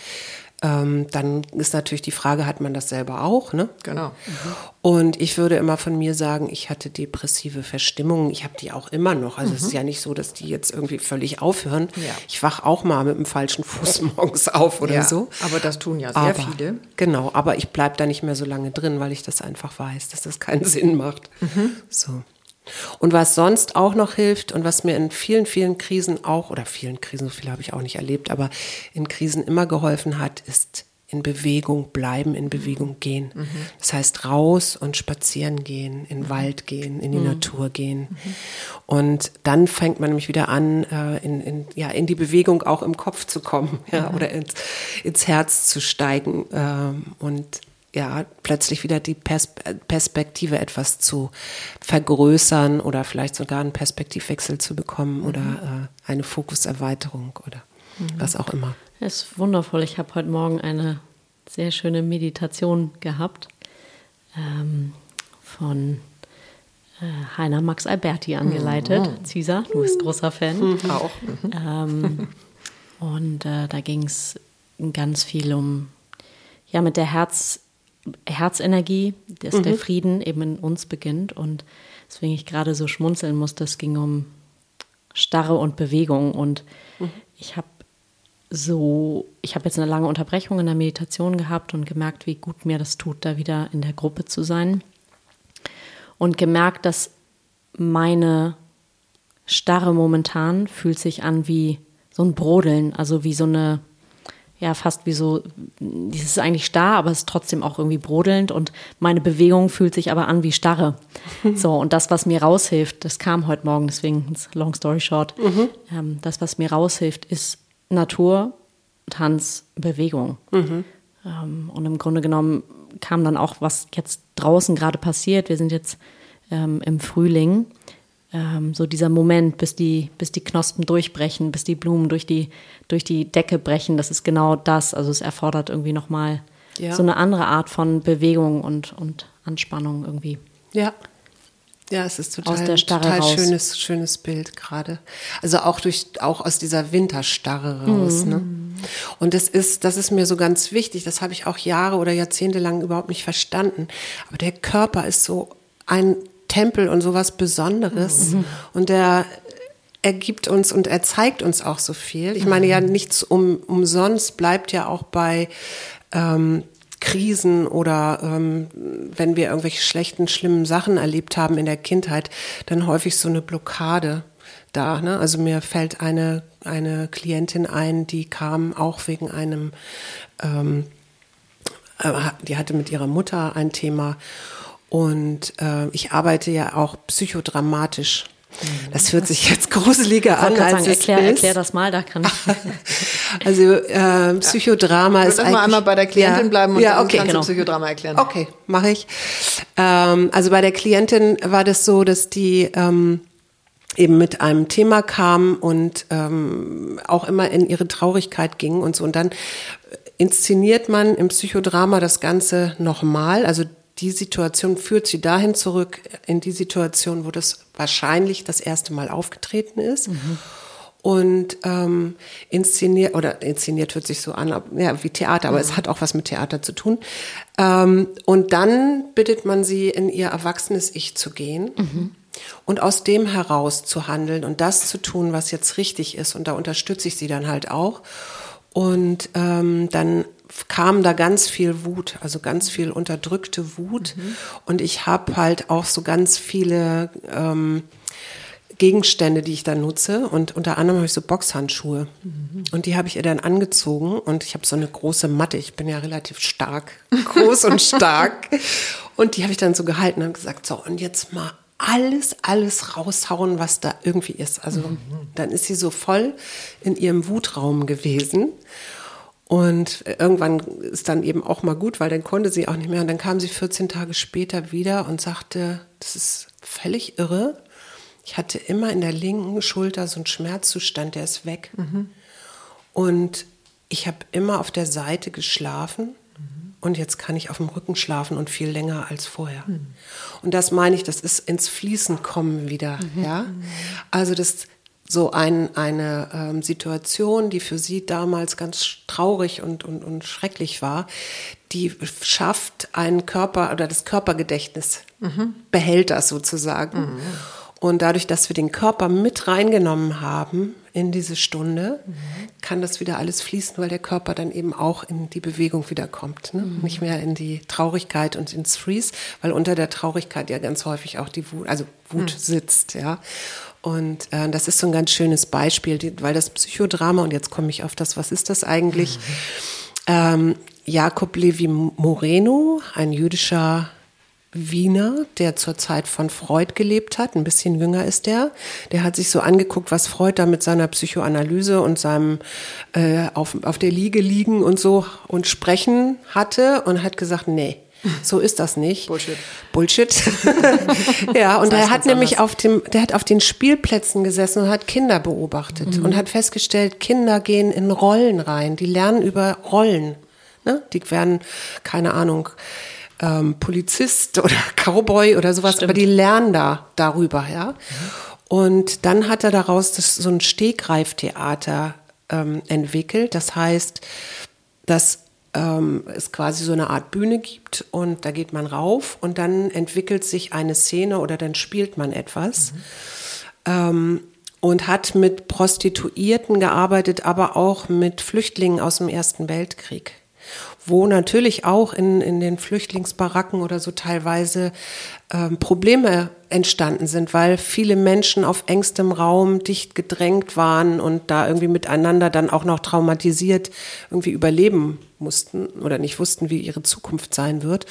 ähm, dann ist natürlich die Frage, hat man das selber auch? Ne? Genau. Mhm. Und ich würde immer von mir sagen, ich hatte depressive Verstimmungen. Ich habe die auch immer noch. Also mhm. es ist ja nicht so, dass die jetzt irgendwie völlig aufhören. Ja. Ich wach auch mal mit dem falschen Fuß morgens auf oder ja, so. Aber das tun ja sehr aber, viele. Genau, aber ich bleibe da nicht mehr so lange drin, weil ich das einfach weiß, dass das keinen Sinn macht. Mhm. So. Und was sonst auch noch hilft und was mir in vielen, vielen Krisen auch, oder vielen Krisen, so viele habe ich auch nicht erlebt, aber in Krisen immer geholfen hat, ist in Bewegung bleiben, in Bewegung gehen. Mhm. Das heißt raus und spazieren gehen, in den Wald gehen, in die mhm. Natur gehen. Mhm. Und dann fängt man nämlich wieder an, äh, in, in, ja, in die Bewegung auch im Kopf zu kommen ja, mhm. oder ins, ins Herz zu steigen ähm, und ja, plötzlich wieder die Pers Perspektive etwas zu vergrößern oder vielleicht sogar einen Perspektivwechsel zu bekommen mhm. oder äh, eine Fokuserweiterung oder mhm. was auch immer. Es ist wundervoll. Ich habe heute Morgen eine sehr schöne Meditation gehabt ähm, von äh, Heiner Max Alberti angeleitet. Mhm. Cesar, du bist großer Fan. Mhm. Auch. Ähm, und äh, da ging es ganz viel um, ja, mit der Herz, Herzenergie, dass mhm. der Frieden eben in uns beginnt. Und deswegen ich gerade so schmunzeln musste, es ging um Starre und Bewegung. Und mhm. ich habe so, ich habe jetzt eine lange Unterbrechung in der Meditation gehabt und gemerkt, wie gut mir das tut, da wieder in der Gruppe zu sein. Und gemerkt, dass meine Starre momentan fühlt sich an wie so ein Brodeln, also wie so eine, ja, fast wie so, dieses ist eigentlich starr, aber es ist trotzdem auch irgendwie brodelnd und meine Bewegung fühlt sich aber an wie Starre. So, und das, was mir raushilft, das kam heute Morgen, deswegen long story short, mhm. ähm, das, was mir raushilft, ist Natur, Tanz, Bewegung. Mhm. Ähm, und im Grunde genommen kam dann auch, was jetzt draußen gerade passiert. Wir sind jetzt ähm, im Frühling. Ähm, so dieser Moment, bis die, bis die Knospen durchbrechen, bis die Blumen durch die, durch die Decke brechen, das ist genau das. Also es erfordert irgendwie nochmal ja. so eine andere Art von Bewegung und, und Anspannung irgendwie. Ja. Ja, es ist total, aus der Starre total raus. schönes, schönes Bild gerade. Also auch durch, auch aus dieser Winterstarre raus. Mhm. Ne? Und das ist, das ist mir so ganz wichtig. Das habe ich auch Jahre oder Jahrzehnte lang überhaupt nicht verstanden. Aber der Körper ist so ein Tempel und sowas Besonderes. Mhm. Und der ergibt uns und er zeigt uns auch so viel. Ich meine ja mhm. nichts um, umsonst bleibt ja auch bei ähm, Krisen oder ähm, wenn wir irgendwelche schlechten, schlimmen Sachen erlebt haben in der Kindheit, dann häufig so eine Blockade da. Ne? Also mir fällt eine, eine Klientin ein, die kam auch wegen einem, ähm, äh, die hatte mit ihrer Mutter ein Thema und äh, ich arbeite ja auch psychodramatisch das hört sich jetzt gruseliger an, als sagen, es erklär, ist. Erklär das mal, da kann ich. also äh, Psychodrama ja. ist eigentlich... mal einmal bei der Klientin ja, bleiben und ja, dann okay, kannst genau. du Psychodrama erklären. Okay, mache ich. Ähm, also bei der Klientin war das so, dass die ähm, eben mit einem Thema kam und ähm, auch immer in ihre Traurigkeit ging und so. Und dann inszeniert man im Psychodrama das Ganze nochmal, also die Situation führt sie dahin zurück, in die Situation, wo das wahrscheinlich das erste Mal aufgetreten ist. Mhm. Und ähm, inszeniert, oder inszeniert hört sich so an, ja, wie Theater, aber mhm. es hat auch was mit Theater zu tun. Ähm, und dann bittet man sie, in ihr erwachsenes Ich zu gehen. Mhm. Und aus dem heraus zu handeln und das zu tun, was jetzt richtig ist. Und da unterstütze ich sie dann halt auch. Und ähm, dann kam da ganz viel Wut, also ganz viel unterdrückte Wut. Mhm. Und ich habe halt auch so ganz viele ähm, Gegenstände, die ich da nutze. Und unter anderem habe ich so Boxhandschuhe. Mhm. Und die habe ich ihr dann angezogen. Und ich habe so eine große Matte. Ich bin ja relativ stark, groß und stark. Und die habe ich dann so gehalten und gesagt, so, und jetzt mal alles, alles raushauen, was da irgendwie ist. Also mhm. dann ist sie so voll in ihrem Wutraum gewesen. Und irgendwann ist dann eben auch mal gut, weil dann konnte sie auch nicht mehr. Und dann kam sie 14 Tage später wieder und sagte, das ist völlig irre. Ich hatte immer in der linken Schulter so einen Schmerzzustand, der ist weg. Mhm. Und ich habe immer auf der Seite geschlafen mhm. und jetzt kann ich auf dem Rücken schlafen und viel länger als vorher. Mhm. Und das meine ich, das ist ins Fließen kommen wieder. Ja? Also das so ein, eine ähm, Situation, die für sie damals ganz traurig und, und, und schrecklich war, die schafft einen Körper oder das Körpergedächtnis, mhm. behält das sozusagen. Mhm. Und dadurch, dass wir den Körper mit reingenommen haben in diese Stunde, mhm. kann das wieder alles fließen, weil der Körper dann eben auch in die Bewegung wiederkommt. Ne? Mhm. Nicht mehr in die Traurigkeit und ins Freeze, weil unter der Traurigkeit ja ganz häufig auch die Wut, also Wut mhm. sitzt, ja. Und äh, das ist so ein ganz schönes Beispiel, die, weil das Psychodrama, und jetzt komme ich auf das, was ist das eigentlich? Mhm. Ähm, Jakob Levi Moreno, ein jüdischer Wiener, der zur Zeit von Freud gelebt hat, ein bisschen jünger ist der. Der hat sich so angeguckt, was Freud da mit seiner Psychoanalyse und seinem äh, auf, auf der Liege liegen und so und sprechen hatte und hat gesagt, nee, so ist das nicht. Bullshit. Bullshit. ja, und er hat nämlich anders. auf dem, der hat auf den Spielplätzen gesessen und hat Kinder beobachtet mhm. und hat festgestellt, Kinder gehen in Rollen rein. Die lernen über Rollen. Ne? Die werden, keine Ahnung, ähm, Polizist oder Cowboy oder sowas, Stimmt. aber die lernen da darüber, ja. Mhm. Und dann hat er daraus das, so ein Stegreiftheater ähm, entwickelt. Das heißt, dass ähm, es quasi so eine Art Bühne gibt und da geht man rauf und dann entwickelt sich eine Szene oder dann spielt man etwas. Mhm. Ähm, und hat mit Prostituierten gearbeitet, aber auch mit Flüchtlingen aus dem Ersten Weltkrieg wo natürlich auch in, in den Flüchtlingsbaracken oder so teilweise ähm, Probleme entstanden sind, weil viele Menschen auf engstem Raum dicht gedrängt waren und da irgendwie miteinander dann auch noch traumatisiert irgendwie überleben mussten oder nicht wussten, wie ihre Zukunft sein wird.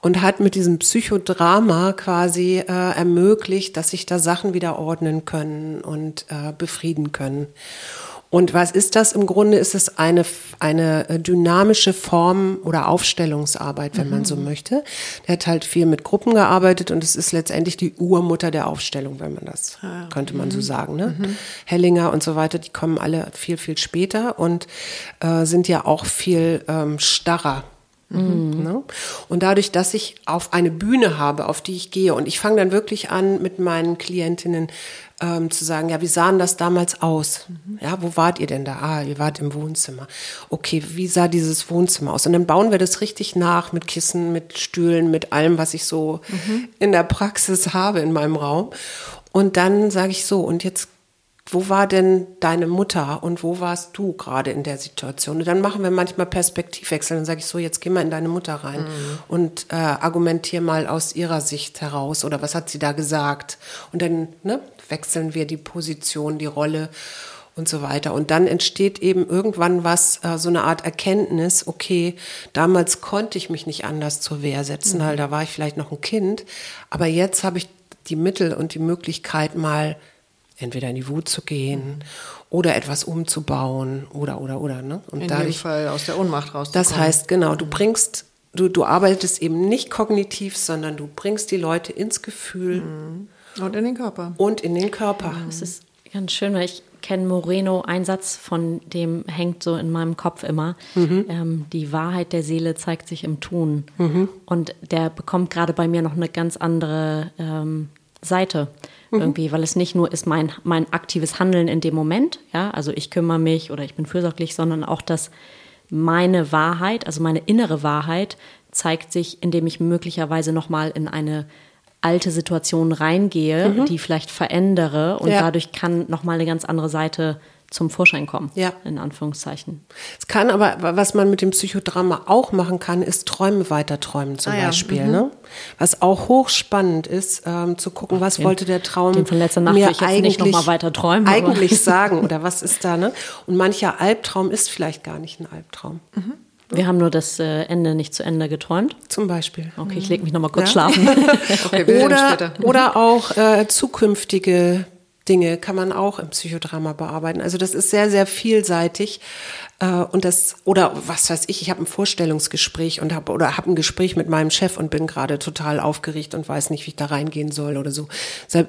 Und hat mit diesem Psychodrama quasi äh, ermöglicht, dass sich da Sachen wieder ordnen können und äh, befrieden können. Und was ist das? Im Grunde ist es eine, eine äh, dynamische Form oder Aufstellungsarbeit, wenn mhm. man so mhm. möchte. Der hat halt viel mit Gruppen gearbeitet und es ist letztendlich die Urmutter der Aufstellung, wenn man das, ah, könnte man mhm. so sagen. Ne? Mhm. Hellinger und so weiter, die kommen alle viel, viel später und äh, sind ja auch viel ähm, starrer Mhm. Ne? Und dadurch, dass ich auf eine Bühne habe, auf die ich gehe, und ich fange dann wirklich an, mit meinen Klientinnen ähm, zu sagen, ja, wie sahen das damals aus? Mhm. Ja, wo wart ihr denn da? Ah, ihr wart im Wohnzimmer. Okay, wie sah dieses Wohnzimmer aus? Und dann bauen wir das richtig nach mit Kissen, mit Stühlen, mit allem, was ich so mhm. in der Praxis habe in meinem Raum. Und dann sage ich so, und jetzt wo war denn deine Mutter und wo warst du gerade in der Situation? Und dann machen wir manchmal Perspektivwechsel. Dann sage ich so, jetzt geh mal in deine Mutter rein mhm. und äh, argumentier mal aus ihrer Sicht heraus oder was hat sie da gesagt? Und dann ne, wechseln wir die Position, die Rolle und so weiter. Und dann entsteht eben irgendwann was, äh, so eine Art Erkenntnis, okay, damals konnte ich mich nicht anders zur Wehr setzen, mhm. weil da war ich vielleicht noch ein Kind, aber jetzt habe ich die Mittel und die Möglichkeit mal entweder in die Wut zu gehen oder etwas umzubauen oder oder oder ne und in dadurch Fall aus der Ohnmacht rauszukommen. Das heißt genau, du bringst du du arbeitest eben nicht kognitiv, sondern du bringst die Leute ins Gefühl mhm. und in den Körper und in den Körper. Das ist ganz schön, weil ich kenne Moreno, ein Satz von dem hängt so in meinem Kopf immer. Mhm. Ähm, die Wahrheit der Seele zeigt sich im Tun. Mhm. Und der bekommt gerade bei mir noch eine ganz andere ähm, Seite mhm. irgendwie, weil es nicht nur ist mein, mein aktives Handeln in dem Moment, ja, also ich kümmere mich oder ich bin fürsorglich, sondern auch, dass meine Wahrheit, also meine innere Wahrheit, zeigt sich, indem ich möglicherweise nochmal in eine alte Situation reingehe, mhm. die vielleicht verändere und ja. dadurch kann nochmal eine ganz andere Seite zum Vorschein kommen. Ja. In Anführungszeichen. Es kann aber, was man mit dem Psychodrama auch machen kann, ist Träume weiterträumen zum ah, Beispiel. Mhm. Ne? Was auch hochspannend ist, ähm, zu gucken, was den, wollte der Traum den von letzter Nacht mir ich eigentlich noch mal weiter träumen, eigentlich sagen oder was ist da. Ne? Und mancher Albtraum ist vielleicht gar nicht ein Albtraum. Mhm. Wir haben nur das äh, Ende nicht zu Ende geträumt. Zum Beispiel. Okay, ich lege mich noch mal kurz ja. schlafen. okay, oder, oder auch äh, zukünftige Dinge kann man auch im Psychodrama bearbeiten. Also das ist sehr, sehr vielseitig. Äh, und das, oder was weiß ich, ich habe ein Vorstellungsgespräch und habe oder habe ein Gespräch mit meinem Chef und bin gerade total aufgeregt und weiß nicht, wie ich da reingehen soll oder so.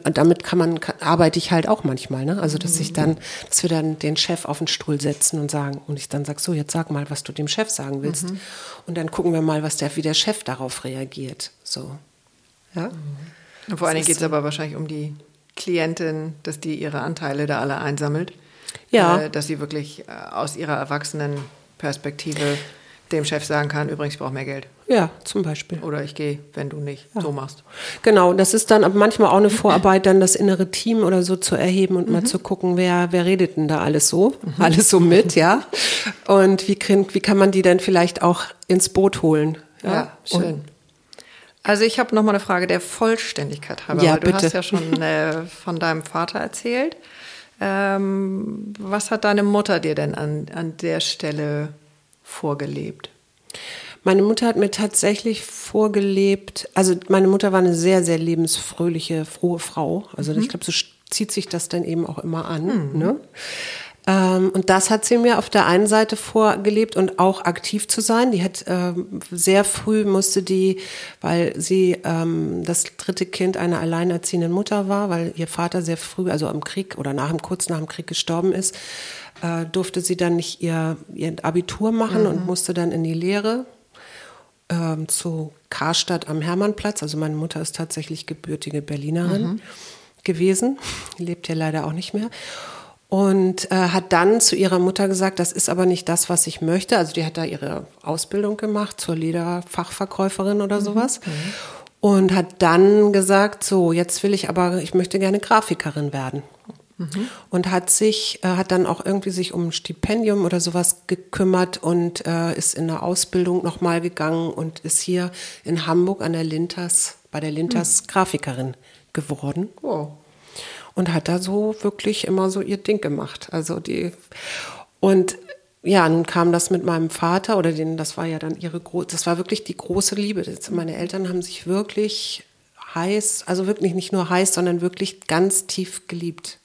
Damit kann man, arbeite ich halt auch manchmal, ne? Also dass ich dann, dass wir dann den Chef auf den Stuhl setzen und sagen, und ich dann sag so, jetzt sag mal, was du dem Chef sagen willst. Mhm. Und dann gucken wir mal, was der, wie der Chef darauf reagiert. So. Ja. Mhm. Vor allen Dingen geht es aber wahrscheinlich um die Klientin, dass die ihre Anteile da alle einsammelt. Ja. Äh, dass sie wirklich äh, aus ihrer Erwachsenenperspektive dem Chef sagen kann, übrigens, ich brauche mehr Geld. Ja, zum Beispiel. Oder ich gehe, wenn du nicht ja. so machst. Genau, das ist dann manchmal auch eine Vorarbeit, dann das innere Team oder so zu erheben und mhm. mal zu gucken, wer, wer redet denn da alles so, mhm. alles so mit, ja. Und wie, wie kann man die denn vielleicht auch ins Boot holen? Ja, ja schön. Und also ich habe noch mal eine Frage der Vollständigkeit halber. Ja, du bitte. hast ja schon äh, von deinem Vater erzählt. Ähm, was hat deine Mutter dir denn an, an der Stelle vorgelebt? Meine Mutter hat mir tatsächlich vorgelebt, also meine Mutter war eine sehr, sehr lebensfröhliche, frohe Frau. Also mhm. ich glaube, so zieht sich das dann eben auch immer an. Mhm. Ne? Ähm, und das hat sie mir auf der einen Seite vorgelebt und auch aktiv zu sein. Die hat ähm, sehr früh musste die, weil sie ähm, das dritte Kind einer alleinerziehenden Mutter war, weil ihr Vater sehr früh, also im Krieg oder nach dem, kurz nach dem Krieg gestorben ist, äh, durfte sie dann nicht ihr, ihr Abitur machen mhm. und musste dann in die Lehre ähm, zu Karstadt am Hermannplatz. Also meine Mutter ist tatsächlich gebürtige Berlinerin mhm. gewesen, lebt ja leider auch nicht mehr. Und äh, hat dann zu ihrer Mutter gesagt, das ist aber nicht das, was ich möchte. Also die hat da ihre Ausbildung gemacht zur Lederfachverkäuferin oder mhm. sowas. Mhm. Und hat dann gesagt, so, jetzt will ich aber, ich möchte gerne Grafikerin werden. Mhm. Und hat sich, äh, hat dann auch irgendwie sich um ein Stipendium oder sowas gekümmert und äh, ist in eine Ausbildung nochmal gegangen und ist hier in Hamburg an der Linters, bei der Linters mhm. Grafikerin geworden. Wow. Und hat da so wirklich immer so ihr Ding gemacht. Also die, und ja, nun kam das mit meinem Vater oder den, das war ja dann ihre große, das war wirklich die große Liebe. Meine Eltern haben sich wirklich heiß, also wirklich nicht nur heiß, sondern wirklich ganz tief geliebt.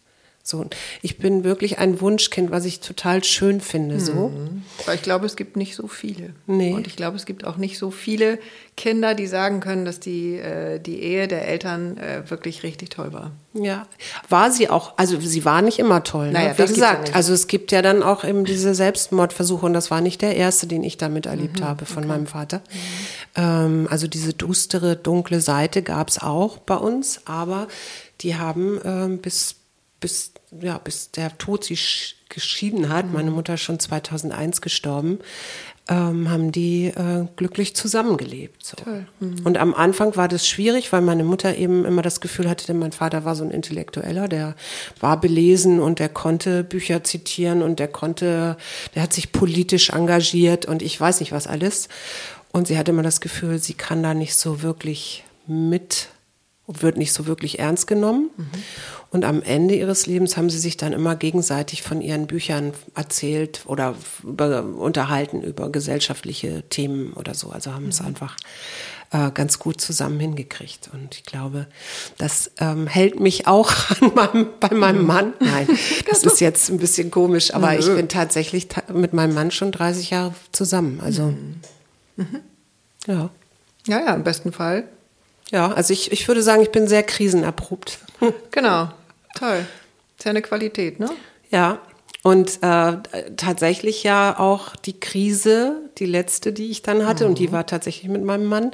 So, ich bin wirklich ein Wunschkind, was ich total schön finde. So. Mhm. Aber ich glaube, es gibt nicht so viele. Nee. Und ich glaube, es gibt auch nicht so viele Kinder, die sagen können, dass die, äh, die Ehe der Eltern äh, wirklich richtig toll war. Ja, war sie auch. Also sie war nicht immer toll. Ne? Naja, ne? Wie gesagt, ja also es gibt ja dann auch eben diese Selbstmordversuche und das war nicht der erste, den ich damit erlebt mhm. habe von okay. meinem Vater. Mhm. Ähm, also diese dustere, dunkle Seite gab es auch bei uns, aber die haben ähm, bis bis, ja, bis der Tod sie geschieden hat, mhm. meine Mutter schon 2001 gestorben, ähm, haben die äh, glücklich zusammengelebt. So. Mhm. Und am Anfang war das schwierig, weil meine Mutter eben immer das Gefühl hatte, denn mein Vater war so ein Intellektueller, der war belesen und der konnte Bücher zitieren und der konnte, der hat sich politisch engagiert und ich weiß nicht was alles. Und sie hatte immer das Gefühl, sie kann da nicht so wirklich mit wird nicht so wirklich ernst genommen. Mhm. Und am Ende ihres Lebens haben sie sich dann immer gegenseitig von ihren Büchern erzählt oder über, unterhalten über gesellschaftliche Themen oder so. Also haben mhm. es einfach äh, ganz gut zusammen hingekriegt. Und ich glaube, das ähm, hält mich auch meinem, bei meinem mhm. Mann. Nein, das ist jetzt ein bisschen komisch, aber mhm. ich bin tatsächlich mit meinem Mann schon 30 Jahre zusammen. Also, mhm. mhm. ja. Ja, ja, im besten Fall ja, also ich, ich würde sagen, ich bin sehr krisenerprobt. Genau, toll. Ist ja eine Qualität, ne? Ja, und äh, tatsächlich ja auch die Krise, die letzte, die ich dann hatte, mhm. und die mhm. war tatsächlich mit meinem Mann,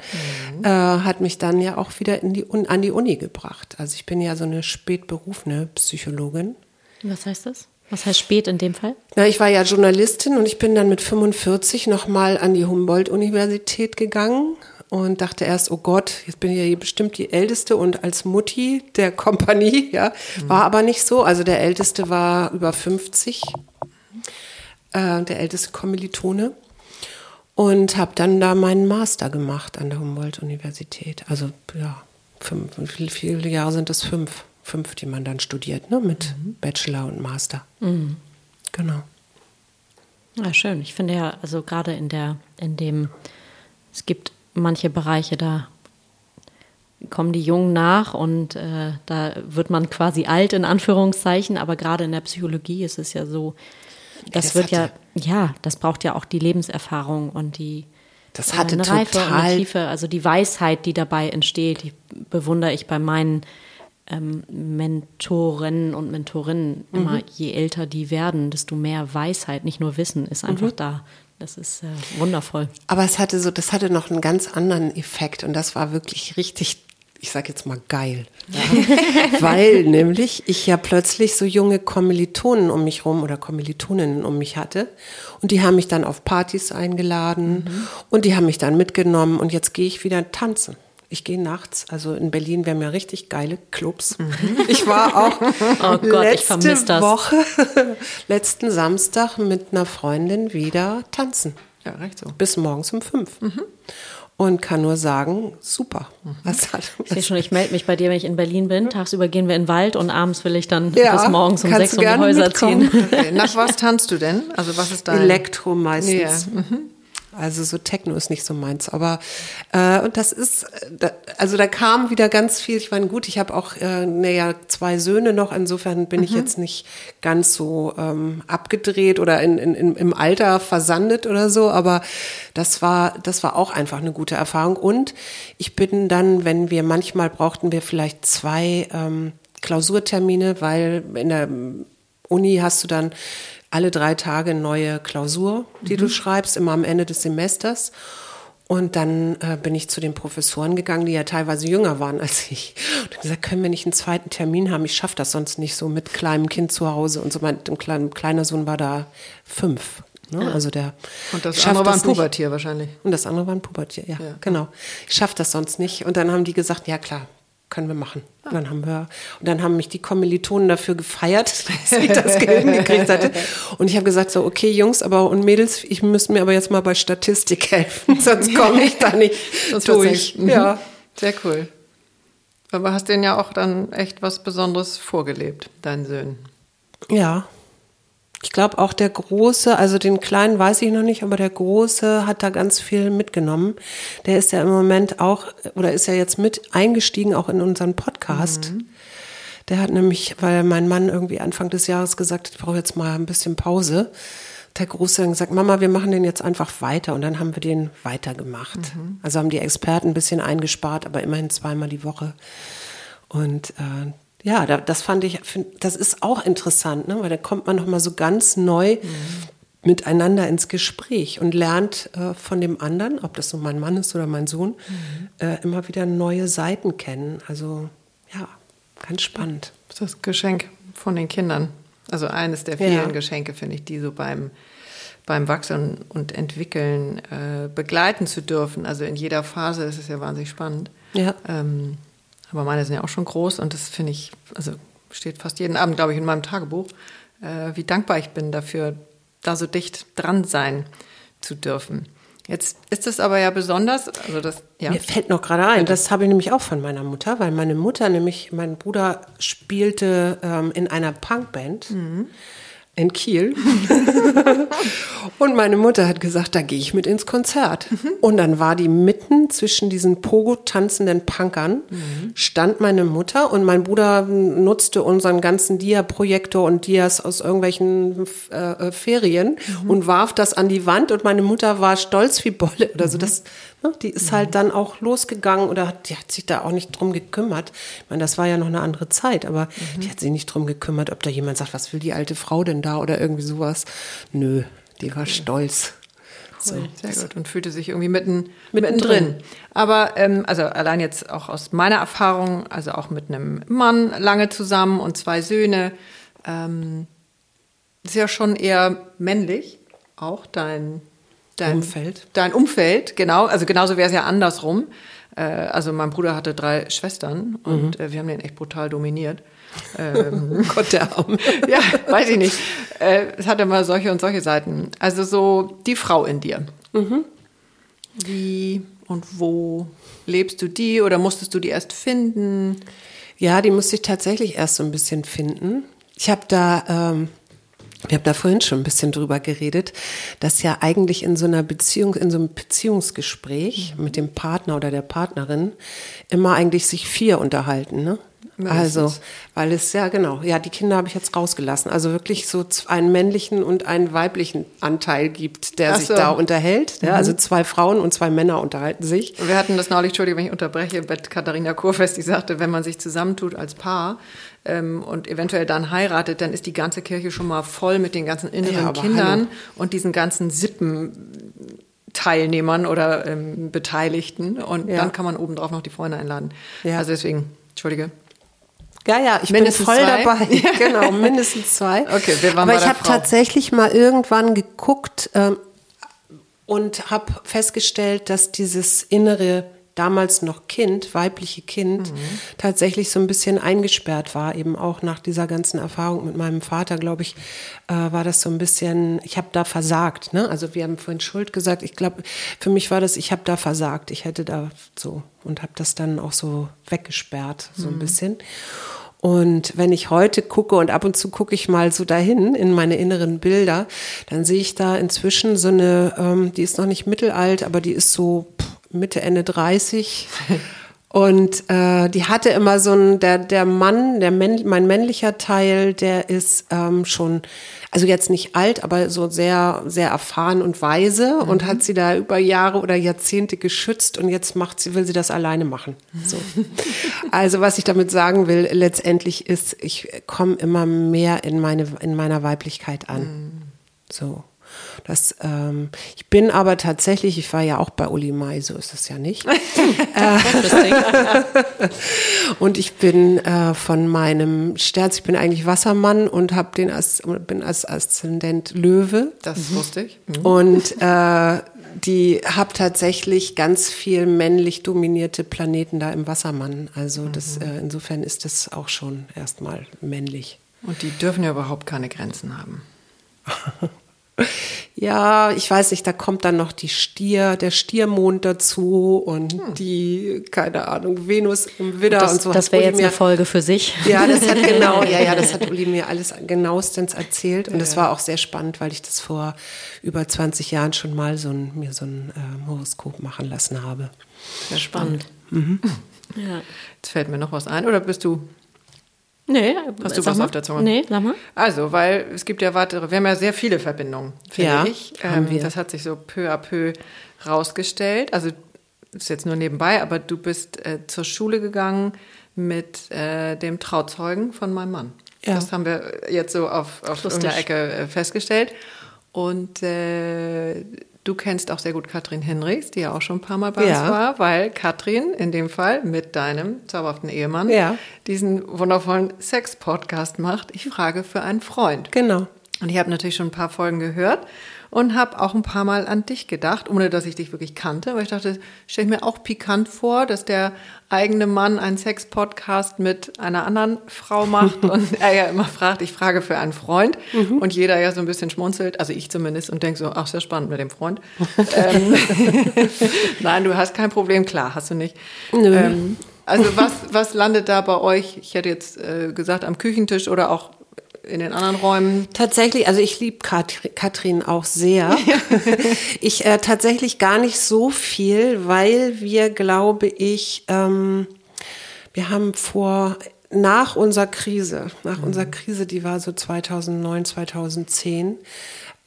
mhm. äh, hat mich dann ja auch wieder in die, an die Uni gebracht. Also ich bin ja so eine spätberufene Psychologin. Was heißt das? Was heißt spät in dem Fall? Na, ich war ja Journalistin und ich bin dann mit 45 nochmal an die Humboldt-Universität gegangen und dachte erst, oh Gott, jetzt bin ich ja hier bestimmt die Älteste und als Mutti der Kompanie, ja, war aber nicht so. Also der Älteste war über 50, äh, der älteste Kommilitone und habe dann da meinen Master gemacht an der Humboldt-Universität. Also ja, fünf, wie viele Jahre sind das? Fünf, fünf, die man dann studiert, ne, mit mhm. Bachelor und Master. Mhm. Genau. Ja, schön. Ich finde ja, also gerade in der, in dem, es gibt manche Bereiche, da kommen die Jungen nach und äh, da wird man quasi alt in Anführungszeichen, aber gerade in der Psychologie ist es ja so, das, das wird ja, ja, das braucht ja auch die Lebenserfahrung und die das äh, hatte eine Reife total und eine Tiefe, also die Weisheit, die dabei entsteht, die bewundere ich bei meinen ähm, Mentorinnen und Mentorinnen mhm. immer. Je älter die werden, desto mehr Weisheit, nicht nur Wissen, ist einfach mhm. da. Das ist äh, wundervoll. Aber es hatte so, das hatte noch einen ganz anderen Effekt und das war wirklich richtig, ich sag jetzt mal geil. Ja. Weil nämlich ich ja plötzlich so junge Kommilitonen um mich rum oder Kommilitoninnen um mich hatte und die haben mich dann auf Partys eingeladen mhm. und die haben mich dann mitgenommen und jetzt gehe ich wieder tanzen. Ich gehe nachts, also in Berlin wären mir richtig geile Clubs. Mhm. Ich war auch oh Gott, letzte Woche, letzten Samstag mit einer Freundin wieder tanzen. Ja, recht so. Bis morgens um fünf. Mhm. Und kann nur sagen, super. Mhm. Was hat, ich sehe schon, ich melde mich bei dir, wenn ich in Berlin bin. Tagsüber gehen wir in den Wald und abends will ich dann ja, bis morgens um sechs um die Häuser ziehen. Okay. Nach was tanzt du denn? Also was ist dein? Elektro meistens. Ja. Mhm. Also so Techno ist nicht so meins. Aber äh, und das ist, da, also da kam wieder ganz viel. Ich meine, gut, ich habe auch äh, naja, zwei Söhne noch. Insofern bin mhm. ich jetzt nicht ganz so ähm, abgedreht oder in, in, im Alter versandet oder so. Aber das war, das war auch einfach eine gute Erfahrung. Und ich bin dann, wenn wir manchmal brauchten wir vielleicht zwei ähm, Klausurtermine, weil in der Uni hast du dann alle drei Tage eine neue Klausur, die mhm. du schreibst, immer am Ende des Semesters. Und dann äh, bin ich zu den Professoren gegangen, die ja teilweise jünger waren als ich. Und gesagt, können wir nicht einen zweiten Termin haben? Ich schaffe das sonst nicht so mit kleinem Kind zu Hause. Und so mein kleiner, kleiner Sohn war da fünf. Ne? Also der und das andere war ein Pubertier wahrscheinlich. Und das andere war ein Pubertier, ja, ja. genau. Ich schaffe das sonst nicht. Und dann haben die gesagt, ja klar, können wir machen. Und dann haben wir, und dann haben mich die Kommilitonen dafür gefeiert, dass ich das hingekriegt hatte. Und ich habe gesagt so, okay Jungs, aber und Mädels, ich müsste mir aber jetzt mal bei Statistik helfen, sonst komme ich da nicht durch. Mhm. Ja, sehr cool. Aber hast denen ja auch dann echt was Besonderes vorgelebt, deinen Söhnen. Ja, ich glaube auch der Große, also den Kleinen weiß ich noch nicht, aber der Große hat da ganz viel mitgenommen. Der ist ja im Moment auch, oder ist ja jetzt mit eingestiegen auch in unseren Podcast. Mhm. Der hat nämlich, weil mein Mann irgendwie Anfang des Jahres gesagt hat, ich brauche jetzt mal ein bisschen Pause. Der Große hat gesagt, Mama, wir machen den jetzt einfach weiter. Und dann haben wir den weitergemacht. Mhm. Also haben die Experten ein bisschen eingespart, aber immerhin zweimal die Woche. Und äh, ja, das fand ich, das ist auch interessant, ne? weil da kommt man nochmal so ganz neu mhm. miteinander ins Gespräch und lernt äh, von dem anderen, ob das so mein Mann ist oder mein Sohn, mhm. äh, immer wieder neue Seiten kennen. Also ja, ganz spannend. Das ist das Geschenk von den Kindern. Also eines der vielen ja. Geschenke, finde ich, die so beim, beim Wachsen und Entwickeln äh, begleiten zu dürfen. Also in jeder Phase ist es ja wahnsinnig spannend. Ja. Ähm, aber meine sind ja auch schon groß und das finde ich, also steht fast jeden Abend, glaube ich, in meinem Tagebuch, äh, wie dankbar ich bin dafür, da so dicht dran sein zu dürfen. Jetzt ist es aber ja besonders, also das, ja. Mir fällt noch gerade ein, das habe ich nämlich auch von meiner Mutter, weil meine Mutter nämlich, mein Bruder spielte ähm, in einer Punkband. Mhm in Kiel. und meine Mutter hat gesagt, da gehe ich mit ins Konzert. Mhm. Und dann war die mitten zwischen diesen Pogo-tanzenden Punkern, mhm. stand meine Mutter und mein Bruder nutzte unseren ganzen Dia-Projektor und Dias aus irgendwelchen äh, Ferien mhm. und warf das an die Wand und meine Mutter war stolz wie Bolle oder so. Das Ne? Die ist halt dann auch losgegangen oder hat, die hat sich da auch nicht drum gekümmert. Ich meine, das war ja noch eine andere Zeit, aber mhm. die hat sich nicht drum gekümmert, ob da jemand sagt, was will die alte Frau denn da oder irgendwie sowas. Nö, die war okay. stolz. So, sehr gut. Und fühlte sich irgendwie mitten, mittendrin. Mitten Aber ähm, also allein jetzt auch aus meiner Erfahrung, also auch mit einem Mann lange zusammen und zwei Söhne, ähm, ist ja schon eher männlich, auch dein dein Umfeld. Dein Umfeld, genau. Also genauso wäre es ja andersrum. Äh, also mein Bruder hatte drei Schwestern und mhm. äh, wir haben den echt brutal dominiert. Ähm, Gott der Arme. ja, weiß ich nicht. Äh, es hat immer solche und solche Seiten. Also so die Frau in dir. Mhm. Wie und wo lebst du die oder musstest du die erst finden? Ja, die musste ich tatsächlich erst so ein bisschen finden. Ich habe da ähm, wir haben da vorhin schon ein bisschen drüber geredet, dass ja eigentlich in so einer Beziehung, in so einem Beziehungsgespräch mit dem Partner oder der Partnerin immer eigentlich sich vier unterhalten, ne? Also, weil es ja genau, ja, die Kinder habe ich jetzt rausgelassen. Also wirklich so einen männlichen und einen weiblichen Anteil gibt, der Ach sich so. da unterhält. Ja, also mhm. Zwei Frauen und zwei Männer unterhalten sich. Wir hatten das neulich, Entschuldigung, wenn ich unterbreche, mit Katharina Kurfest, die sagte, wenn man sich zusammentut als Paar, ähm, und eventuell dann heiratet, dann ist die ganze Kirche schon mal voll mit den ganzen inneren ja, Kindern hallo. und diesen ganzen Sippenteilnehmern oder ähm, Beteiligten. Und ja. dann kann man obendrauf noch die Freunde einladen. Ja. Also deswegen, Entschuldige. Ja, ja, ich mindestens bin voll zwei. dabei. genau, mindestens zwei. Okay, wir waren Aber ich habe tatsächlich mal irgendwann geguckt ähm, und habe festgestellt, dass dieses innere damals noch Kind, weibliche Kind, mhm. tatsächlich so ein bisschen eingesperrt war. Eben auch nach dieser ganzen Erfahrung mit meinem Vater, glaube ich, äh, war das so ein bisschen, ich habe da versagt. Ne? Also wir haben vorhin Schuld gesagt. Ich glaube, für mich war das, ich habe da versagt. Ich hätte da so und habe das dann auch so weggesperrt, so mhm. ein bisschen. Und wenn ich heute gucke und ab und zu gucke ich mal so dahin in meine inneren Bilder, dann sehe ich da inzwischen so eine, ähm, die ist noch nicht mittelalt, aber die ist so pff, Mitte, Ende 30. Und äh, die hatte immer so ein, der, der Mann, der Männ, mein männlicher Teil, der ist ähm, schon, also jetzt nicht alt, aber so sehr, sehr erfahren und weise mhm. und hat sie da über Jahre oder Jahrzehnte geschützt und jetzt macht sie, will sie das alleine machen. So. also was ich damit sagen will, letztendlich ist, ich komme immer mehr in meine, in meiner Weiblichkeit an. Mhm. So. Das, ähm, ich bin aber tatsächlich, ich war ja auch bei Uli Mai, so ist es ja nicht. und ich bin äh, von meinem Sterz, ich bin eigentlich Wassermann und habe den als, bin als Aszendent Löwe. Das wusste ich. Mhm. Und äh, die habe tatsächlich ganz viel männlich dominierte Planeten da im Wassermann. Also das, äh, insofern ist das auch schon erstmal männlich. Und die dürfen ja überhaupt keine Grenzen haben. Ja, ich weiß nicht, da kommt dann noch die Stier, der Stiermond dazu und hm. die, keine Ahnung, Venus im Widder das, und so. Das wäre jetzt eine Folge für sich. Ja, das hat genau, ja, ja, das hat Uli mir alles genauestens erzählt und das war auch sehr spannend, weil ich das vor über 20 Jahren schon mal so ein, mir so ein äh, Horoskop machen lassen habe. Sehr spannend. Mhm. Ja. Jetzt fällt mir noch was ein, oder bist du Nee, hast du was mal. auf der Zunge? Nee, sag mal. Also, weil es gibt ja weitere, wir haben ja sehr viele Verbindungen, finde ja, ich. Ähm, wir. Das hat sich so peu à peu rausgestellt. Also, ist jetzt nur nebenbei, aber du bist äh, zur Schule gegangen mit äh, dem Trauzeugen von meinem Mann. Ja. Das haben wir jetzt so auf, auf irgendeiner Ecke äh, festgestellt. Und äh, Du kennst auch sehr gut Katrin Henrichs, die ja auch schon ein paar Mal bei ja. uns war, weil Katrin in dem Fall mit deinem zauberhaften Ehemann ja. diesen wundervollen Sex-Podcast macht. Ich frage für einen Freund. Genau. Und ich habe natürlich schon ein paar Folgen gehört und habe auch ein paar Mal an dich gedacht, ohne dass ich dich wirklich kannte, weil ich dachte, stelle ich mir auch pikant vor, dass der eigene Mann einen Sex-Podcast mit einer anderen Frau macht und er ja immer fragt, ich frage für einen Freund mhm. und jeder ja so ein bisschen schmunzelt, also ich zumindest und denke so, ach, sehr spannend mit dem Freund. ähm, Nein, du hast kein Problem, klar, hast du nicht. Ähm, also was, was landet da bei euch? Ich hätte jetzt äh, gesagt am Küchentisch oder auch in den anderen Räumen? Tatsächlich, also ich liebe Katrin auch sehr. ich äh, tatsächlich gar nicht so viel, weil wir, glaube ich, ähm, wir haben vor nach unserer Krise, nach mhm. unserer Krise, die war so 2009, 2010,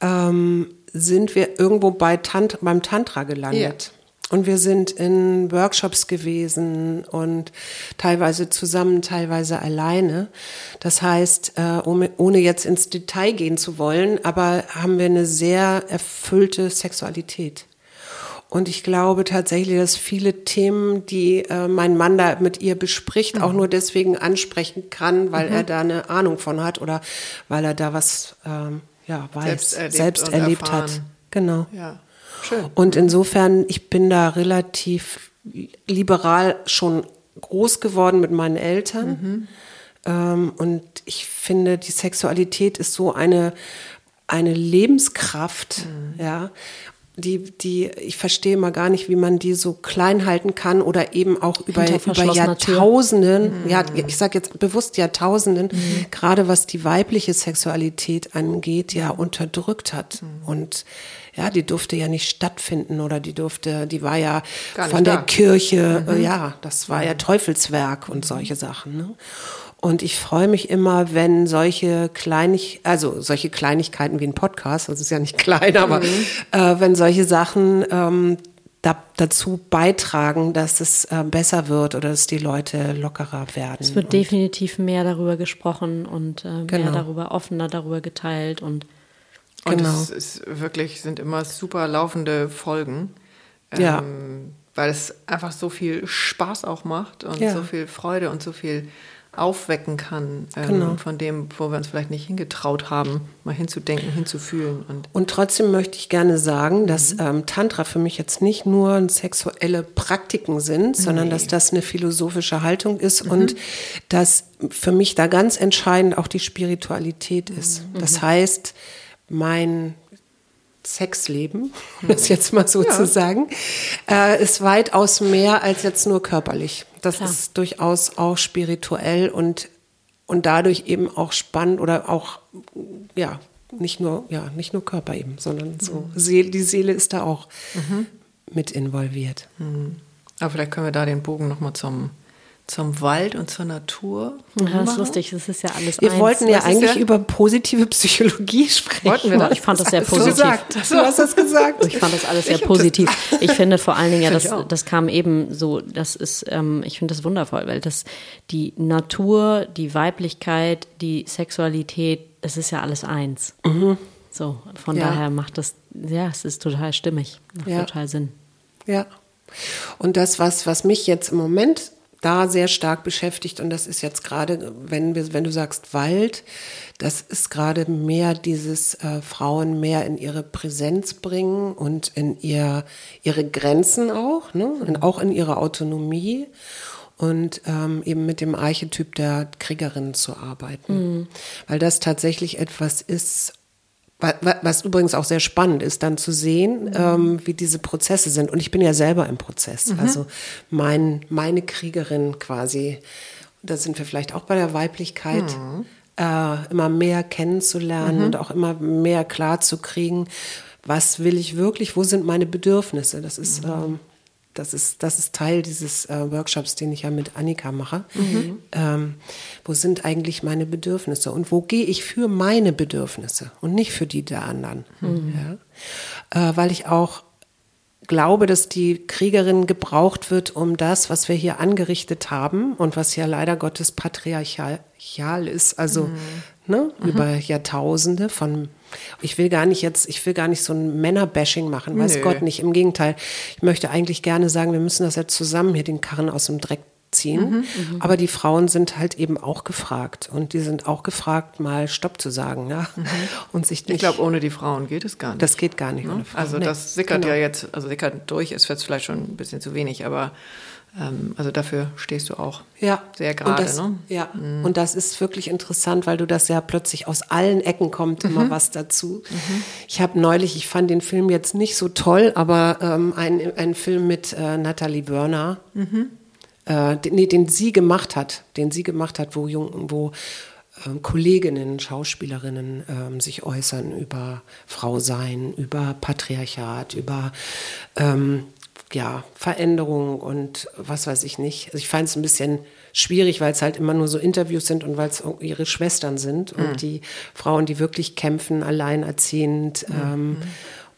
ähm, sind wir irgendwo bei Tant beim Tantra gelandet. Und wir sind in Workshops gewesen und teilweise zusammen, teilweise alleine. Das heißt, äh, ohne jetzt ins Detail gehen zu wollen, aber haben wir eine sehr erfüllte Sexualität. Und ich glaube tatsächlich, dass viele Themen, die äh, mein Mann da mit ihr bespricht, mhm. auch nur deswegen ansprechen kann, weil mhm. er da eine Ahnung von hat oder weil er da was ähm, ja, weiß, selbst erlebt, selbst erlebt hat. Genau. Ja. Schön. Und insofern, ich bin da relativ liberal schon groß geworden mit meinen Eltern. Mhm. Ähm, und ich finde, die Sexualität ist so eine, eine Lebenskraft, mhm. ja. Die, die, ich verstehe mal gar nicht, wie man die so klein halten kann oder eben auch über, über Jahrtausenden, mhm. ja, ich sage jetzt bewusst Jahrtausenden, mhm. gerade was die weibliche Sexualität angeht, ja, unterdrückt hat. Mhm. Und ja, die durfte ja nicht stattfinden oder die durfte, die war ja von der da. Kirche, mhm. ja, das war ja Teufelswerk und solche Sachen. Ne? Und ich freue mich immer, wenn solche Kleinig also solche Kleinigkeiten wie ein Podcast, das ist ja nicht klein, aber mhm. äh, wenn solche Sachen ähm, da, dazu beitragen, dass es äh, besser wird oder dass die Leute lockerer werden. Es wird definitiv mehr darüber gesprochen und äh, genau. mehr darüber offener darüber geteilt und und genau. es ist wirklich, sind immer super laufende Folgen. Ja. Ähm, weil es einfach so viel Spaß auch macht und ja. so viel Freude und so viel aufwecken kann ähm, genau. von dem, wo wir uns vielleicht nicht hingetraut haben, mal hinzudenken, hinzufühlen. Und, und trotzdem möchte ich gerne sagen, dass mhm. ähm, Tantra für mich jetzt nicht nur sexuelle Praktiken sind, sondern nee. dass das eine philosophische Haltung ist mhm. und dass für mich da ganz entscheidend auch die Spiritualität ist. Mhm. Das heißt, mein Sexleben, um das jetzt mal so ja. zu sagen, äh, ist weitaus mehr als jetzt nur körperlich. Das Klar. ist durchaus auch spirituell und, und dadurch eben auch spannend oder auch, ja, nicht nur, ja, nicht nur Körper eben, sondern so mhm. Seele, die Seele ist da auch mhm. mit involviert. Mhm. Aber vielleicht können wir da den Bogen nochmal zum zum Wald und zur Natur. Ja, das ist lustig, das ist ja alles Wir eins. wollten ja eigentlich ja? über positive Psychologie sprechen. Wollten wir das? Ich fand das, sehr positiv. Gesagt. Du hast das gesagt. Ich fand das alles sehr ich positiv. Ich finde vor allen Dingen, ja, das, das kam eben so, das ist, ähm, ich finde das wundervoll, weil das die Natur, die Weiblichkeit, die Sexualität, das ist ja alles eins. Mhm. So, von ja. daher macht das, ja, es ist total stimmig, macht total Sinn. Ja. Und das, was, was mich jetzt im Moment da sehr stark beschäftigt. Und das ist jetzt gerade, wenn wir, wenn du sagst Wald, das ist gerade mehr dieses äh, Frauen mehr in ihre Präsenz bringen und in ihr ihre Grenzen auch, ne, und auch in ihre Autonomie und ähm, eben mit dem Archetyp der Kriegerin zu arbeiten, mhm. weil das tatsächlich etwas ist, was übrigens auch sehr spannend ist, dann zu sehen, mhm. ähm, wie diese Prozesse sind. Und ich bin ja selber im Prozess. Mhm. Also mein, meine Kriegerin quasi, da sind wir vielleicht auch bei der Weiblichkeit, mhm. äh, immer mehr kennenzulernen mhm. und auch immer mehr klar zu kriegen, was will ich wirklich, wo sind meine Bedürfnisse. Das ist mhm. ähm, das ist, das ist Teil dieses äh, Workshops, den ich ja mit Annika mache. Mhm. Ähm, wo sind eigentlich meine Bedürfnisse und wo gehe ich für meine Bedürfnisse und nicht für die der anderen? Mhm. Ja? Äh, weil ich auch glaube, dass die Kriegerin gebraucht wird, um das, was wir hier angerichtet haben und was ja leider Gottes patriarchal ist, also mhm. ne, mhm. über Jahrtausende von ich will gar nicht jetzt, ich will gar nicht so ein Männerbashing machen, weiß Nö. Gott nicht. Im Gegenteil, ich möchte eigentlich gerne sagen, wir müssen das jetzt zusammen hier den Karren aus dem Dreck ziehen. Mhm, mhm, Aber die Frauen sind halt eben auch gefragt und die sind auch gefragt, mal Stopp zu sagen, ja. Mhm. Und sich nicht, ich glaube, ohne die Frauen geht es gar nicht. Das geht gar nicht ne? ohne Frauen. Also das sickert genau. ja jetzt, also sickert durch ist jetzt vielleicht schon ein bisschen zu wenig, aber also dafür stehst du auch ja. sehr gerade. Ne? Ja, mhm. und das ist wirklich interessant, weil du das ja plötzlich aus allen Ecken kommt immer mhm. was dazu. Mhm. Ich habe neulich, ich fand den Film jetzt nicht so toll, aber ähm, einen Film mit äh, Natalie Börner, mhm. äh, den, nee, den sie gemacht hat, den sie gemacht hat, wo, jung, wo ähm, Kolleginnen, Schauspielerinnen ähm, sich äußern über Frau sein, über Patriarchat, über ähm, ja, Veränderung und was weiß ich nicht. Also ich fand es ein bisschen schwierig, weil es halt immer nur so Interviews sind und weil es ihre Schwestern sind mhm. und die Frauen, die wirklich kämpfen, alleinerziehend. Mhm. Ähm,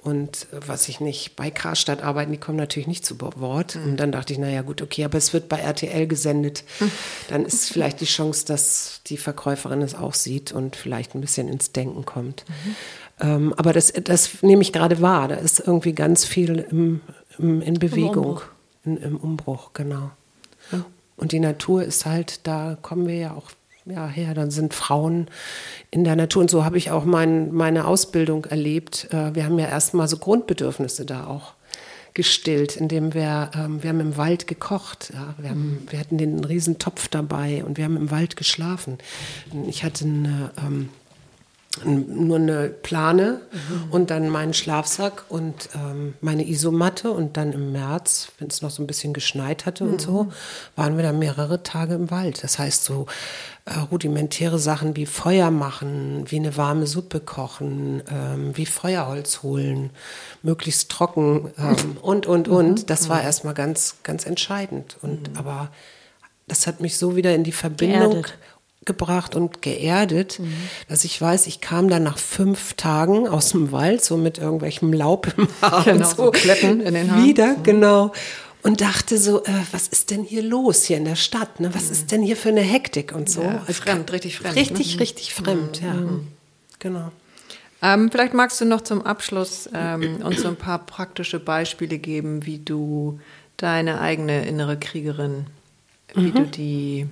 und was ich nicht, bei Karstadt arbeiten, die kommen natürlich nicht zu Wort. Mhm. Und dann dachte ich, naja, gut, okay, aber es wird bei RTL gesendet. Mhm. Dann ist vielleicht die Chance, dass die Verkäuferin es auch sieht und vielleicht ein bisschen ins Denken kommt. Mhm. Ähm, aber das, das nehme ich gerade wahr. Da ist irgendwie ganz viel im, in Bewegung, Im Umbruch, in, im Umbruch genau. Ja. Und die Natur ist halt, da kommen wir ja auch ja, her, dann sind Frauen in der Natur. Und so habe ich auch mein, meine Ausbildung erlebt. Äh, wir haben ja erstmal so Grundbedürfnisse da auch gestillt, indem wir, ähm, wir haben im Wald gekocht. Ja, wir, haben, mhm. wir hatten den riesen Topf dabei und wir haben im Wald geschlafen. Ich hatte eine ähm, nur eine Plane mhm. und dann meinen Schlafsack und ähm, meine Isomatte und dann im März, wenn es noch so ein bisschen geschneit hatte mhm. und so, mhm. waren wir dann mehrere Tage im Wald. Das heißt so äh, rudimentäre Sachen wie Feuer machen, wie eine warme Suppe kochen, ähm, wie Feuerholz holen, möglichst trocken ähm, und und und. Mhm. Das war mhm. erstmal ganz ganz entscheidend und aber das hat mich so wieder in die Verbindung Geerdet gebracht und geerdet, mhm. dass ich weiß, ich kam dann nach fünf Tagen aus dem Wald, so mit irgendwelchem Laub im Haar genau, und so, so Kletten in den Haaren. Wieder, mhm. genau. Und dachte so, äh, was ist denn hier los hier in der Stadt? Ne? Was mhm. ist denn hier für eine Hektik und so? Ja, also, fremd, richtig fremd. Richtig, ne? richtig fremd, ja. Mhm. Genau. Ähm, vielleicht magst du noch zum Abschluss ähm, uns so ein paar praktische Beispiele geben, wie du deine eigene innere Kriegerin, wie du mhm. die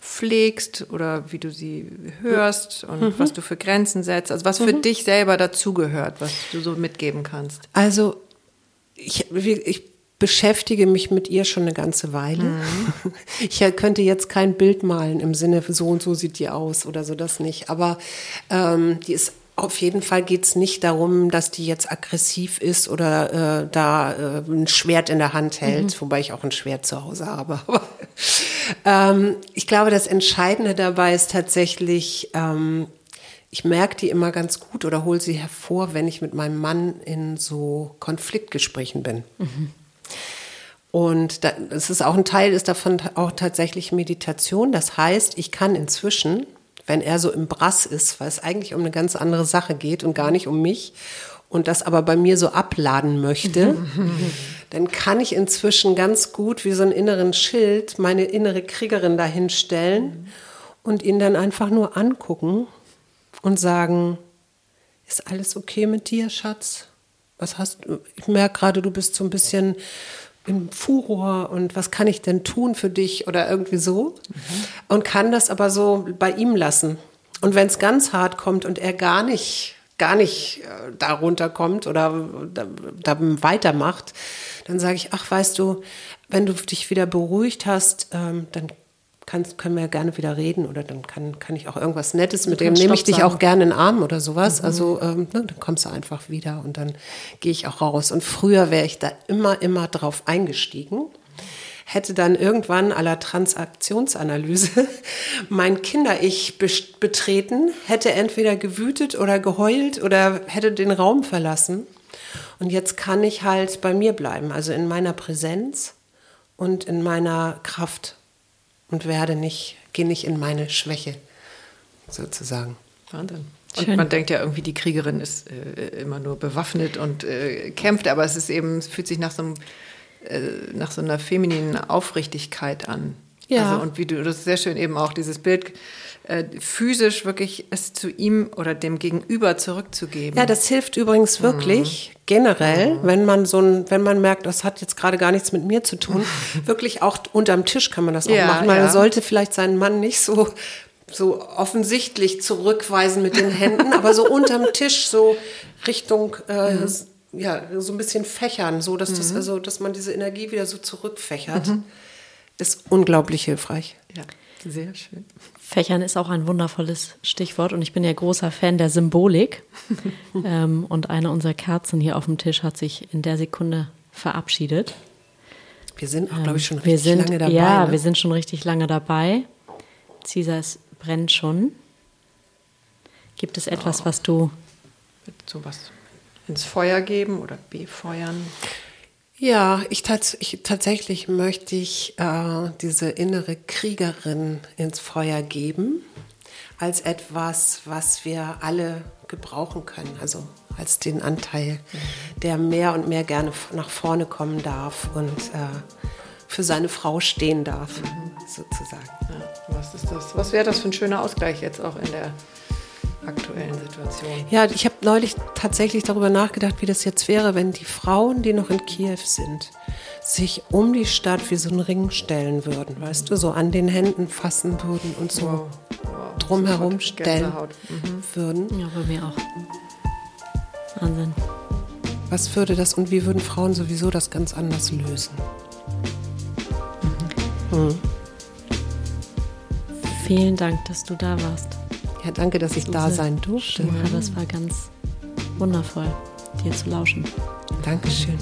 pflegst oder wie du sie hörst und mhm. was du für Grenzen setzt, also was für mhm. dich selber dazugehört, was du so mitgeben kannst. Also ich, ich beschäftige mich mit ihr schon eine ganze Weile. Mhm. Ich könnte jetzt kein Bild malen im Sinne, so und so sieht die aus oder so, das nicht. Aber ähm, die ist auf jeden Fall geht es nicht darum, dass die jetzt aggressiv ist oder äh, da äh, ein Schwert in der Hand hält, mhm. wobei ich auch ein Schwert zu Hause habe. Aber ähm, ich glaube, das Entscheidende dabei ist tatsächlich, ähm, ich merke die immer ganz gut oder hole sie hervor, wenn ich mit meinem Mann in so Konfliktgesprächen bin. Mhm. Und das ist auch ein Teil ist davon auch tatsächlich Meditation. Das heißt, ich kann inzwischen wenn er so im Brass ist, weil es eigentlich um eine ganz andere Sache geht und gar nicht um mich und das aber bei mir so abladen möchte, dann kann ich inzwischen ganz gut wie so einen inneren Schild meine innere Kriegerin dahinstellen und ihn dann einfach nur angucken und sagen, ist alles okay mit dir, Schatz? Was hast du? Ich merke gerade, du bist so ein bisschen im Furor und was kann ich denn tun für dich oder irgendwie so. Mhm. Und kann das aber so bei ihm lassen. Und wenn es ganz hart kommt und er gar nicht, gar nicht äh, darunter kommt oder da, da weitermacht, dann sage ich, ach, weißt du, wenn du dich wieder beruhigt hast, ähm, dann kann, können wir ja gerne wieder reden oder dann kann, kann ich auch irgendwas Nettes mit dem, nehme ich dich auch gerne in den Arm oder sowas. Mhm. Also ähm, ne, dann kommst du einfach wieder und dann gehe ich auch raus. Und früher wäre ich da immer, immer drauf eingestiegen hätte dann irgendwann aller Transaktionsanalyse mein Kinder-Ich betreten, hätte entweder gewütet oder geheult oder hätte den Raum verlassen. Und jetzt kann ich halt bei mir bleiben, also in meiner Präsenz und in meiner Kraft und werde nicht, gehe nicht in meine Schwäche sozusagen. Wahnsinn. Und Schön. man denkt ja irgendwie, die Kriegerin ist äh, immer nur bewaffnet und äh, kämpft, aber es ist eben, es fühlt sich nach so, einem, äh, nach so einer femininen Aufrichtigkeit an. Ja. Also, und wie du, das ist sehr schön eben auch dieses Bild, äh, physisch wirklich es zu ihm oder dem Gegenüber zurückzugeben. Ja, das hilft übrigens wirklich mhm. generell, mhm. wenn man so ein, wenn man merkt, das hat jetzt gerade gar nichts mit mir zu tun, wirklich auch unterm Tisch kann man das auch ja, machen. Man ja. sollte vielleicht seinen Mann nicht so so offensichtlich zurückweisen mit den Händen, aber so unterm Tisch so Richtung äh, mhm. ja so ein bisschen fächern, so dass das mhm. also dass man diese Energie wieder so zurückfächert, mhm. ist unglaublich hilfreich. Ja, sehr schön. Fächern ist auch ein wundervolles Stichwort und ich bin ja großer Fan der Symbolik. ähm, und eine unserer Kerzen hier auf dem Tisch hat sich in der Sekunde verabschiedet. Wir sind auch, glaube ich, schon ähm, richtig sind, lange dabei. Ja, ne? wir sind schon richtig lange dabei. Caesar, es brennt schon. Gibt es etwas, oh. was du. So was ins Feuer geben oder befeuern? Ja, ich, tats ich tatsächlich möchte ich äh, diese innere Kriegerin ins Feuer geben als etwas, was wir alle gebrauchen können. Also als den Anteil, der mehr und mehr gerne nach vorne kommen darf und äh, für seine Frau stehen darf, mhm. sozusagen. Ja, was ist das? Was wäre das für ein schöner Ausgleich jetzt auch in der aktuellen Situation. Ja, ich habe neulich tatsächlich darüber nachgedacht, wie das jetzt wäre, wenn die Frauen, die noch in Kiew sind, sich um die Stadt wie so einen Ring stellen würden, weißt du, so an den Händen fassen würden und so wow. Wow. drumherum stellen mhm. würden. Ja, bei mir auch. Wahnsinn. Was würde das und wie würden Frauen sowieso das ganz anders lösen? Mhm. Hm. Vielen Dank, dass du da warst. Ja, danke, dass ich da sein durfte. Ja, das war ganz wundervoll, dir zu lauschen. Dankeschön.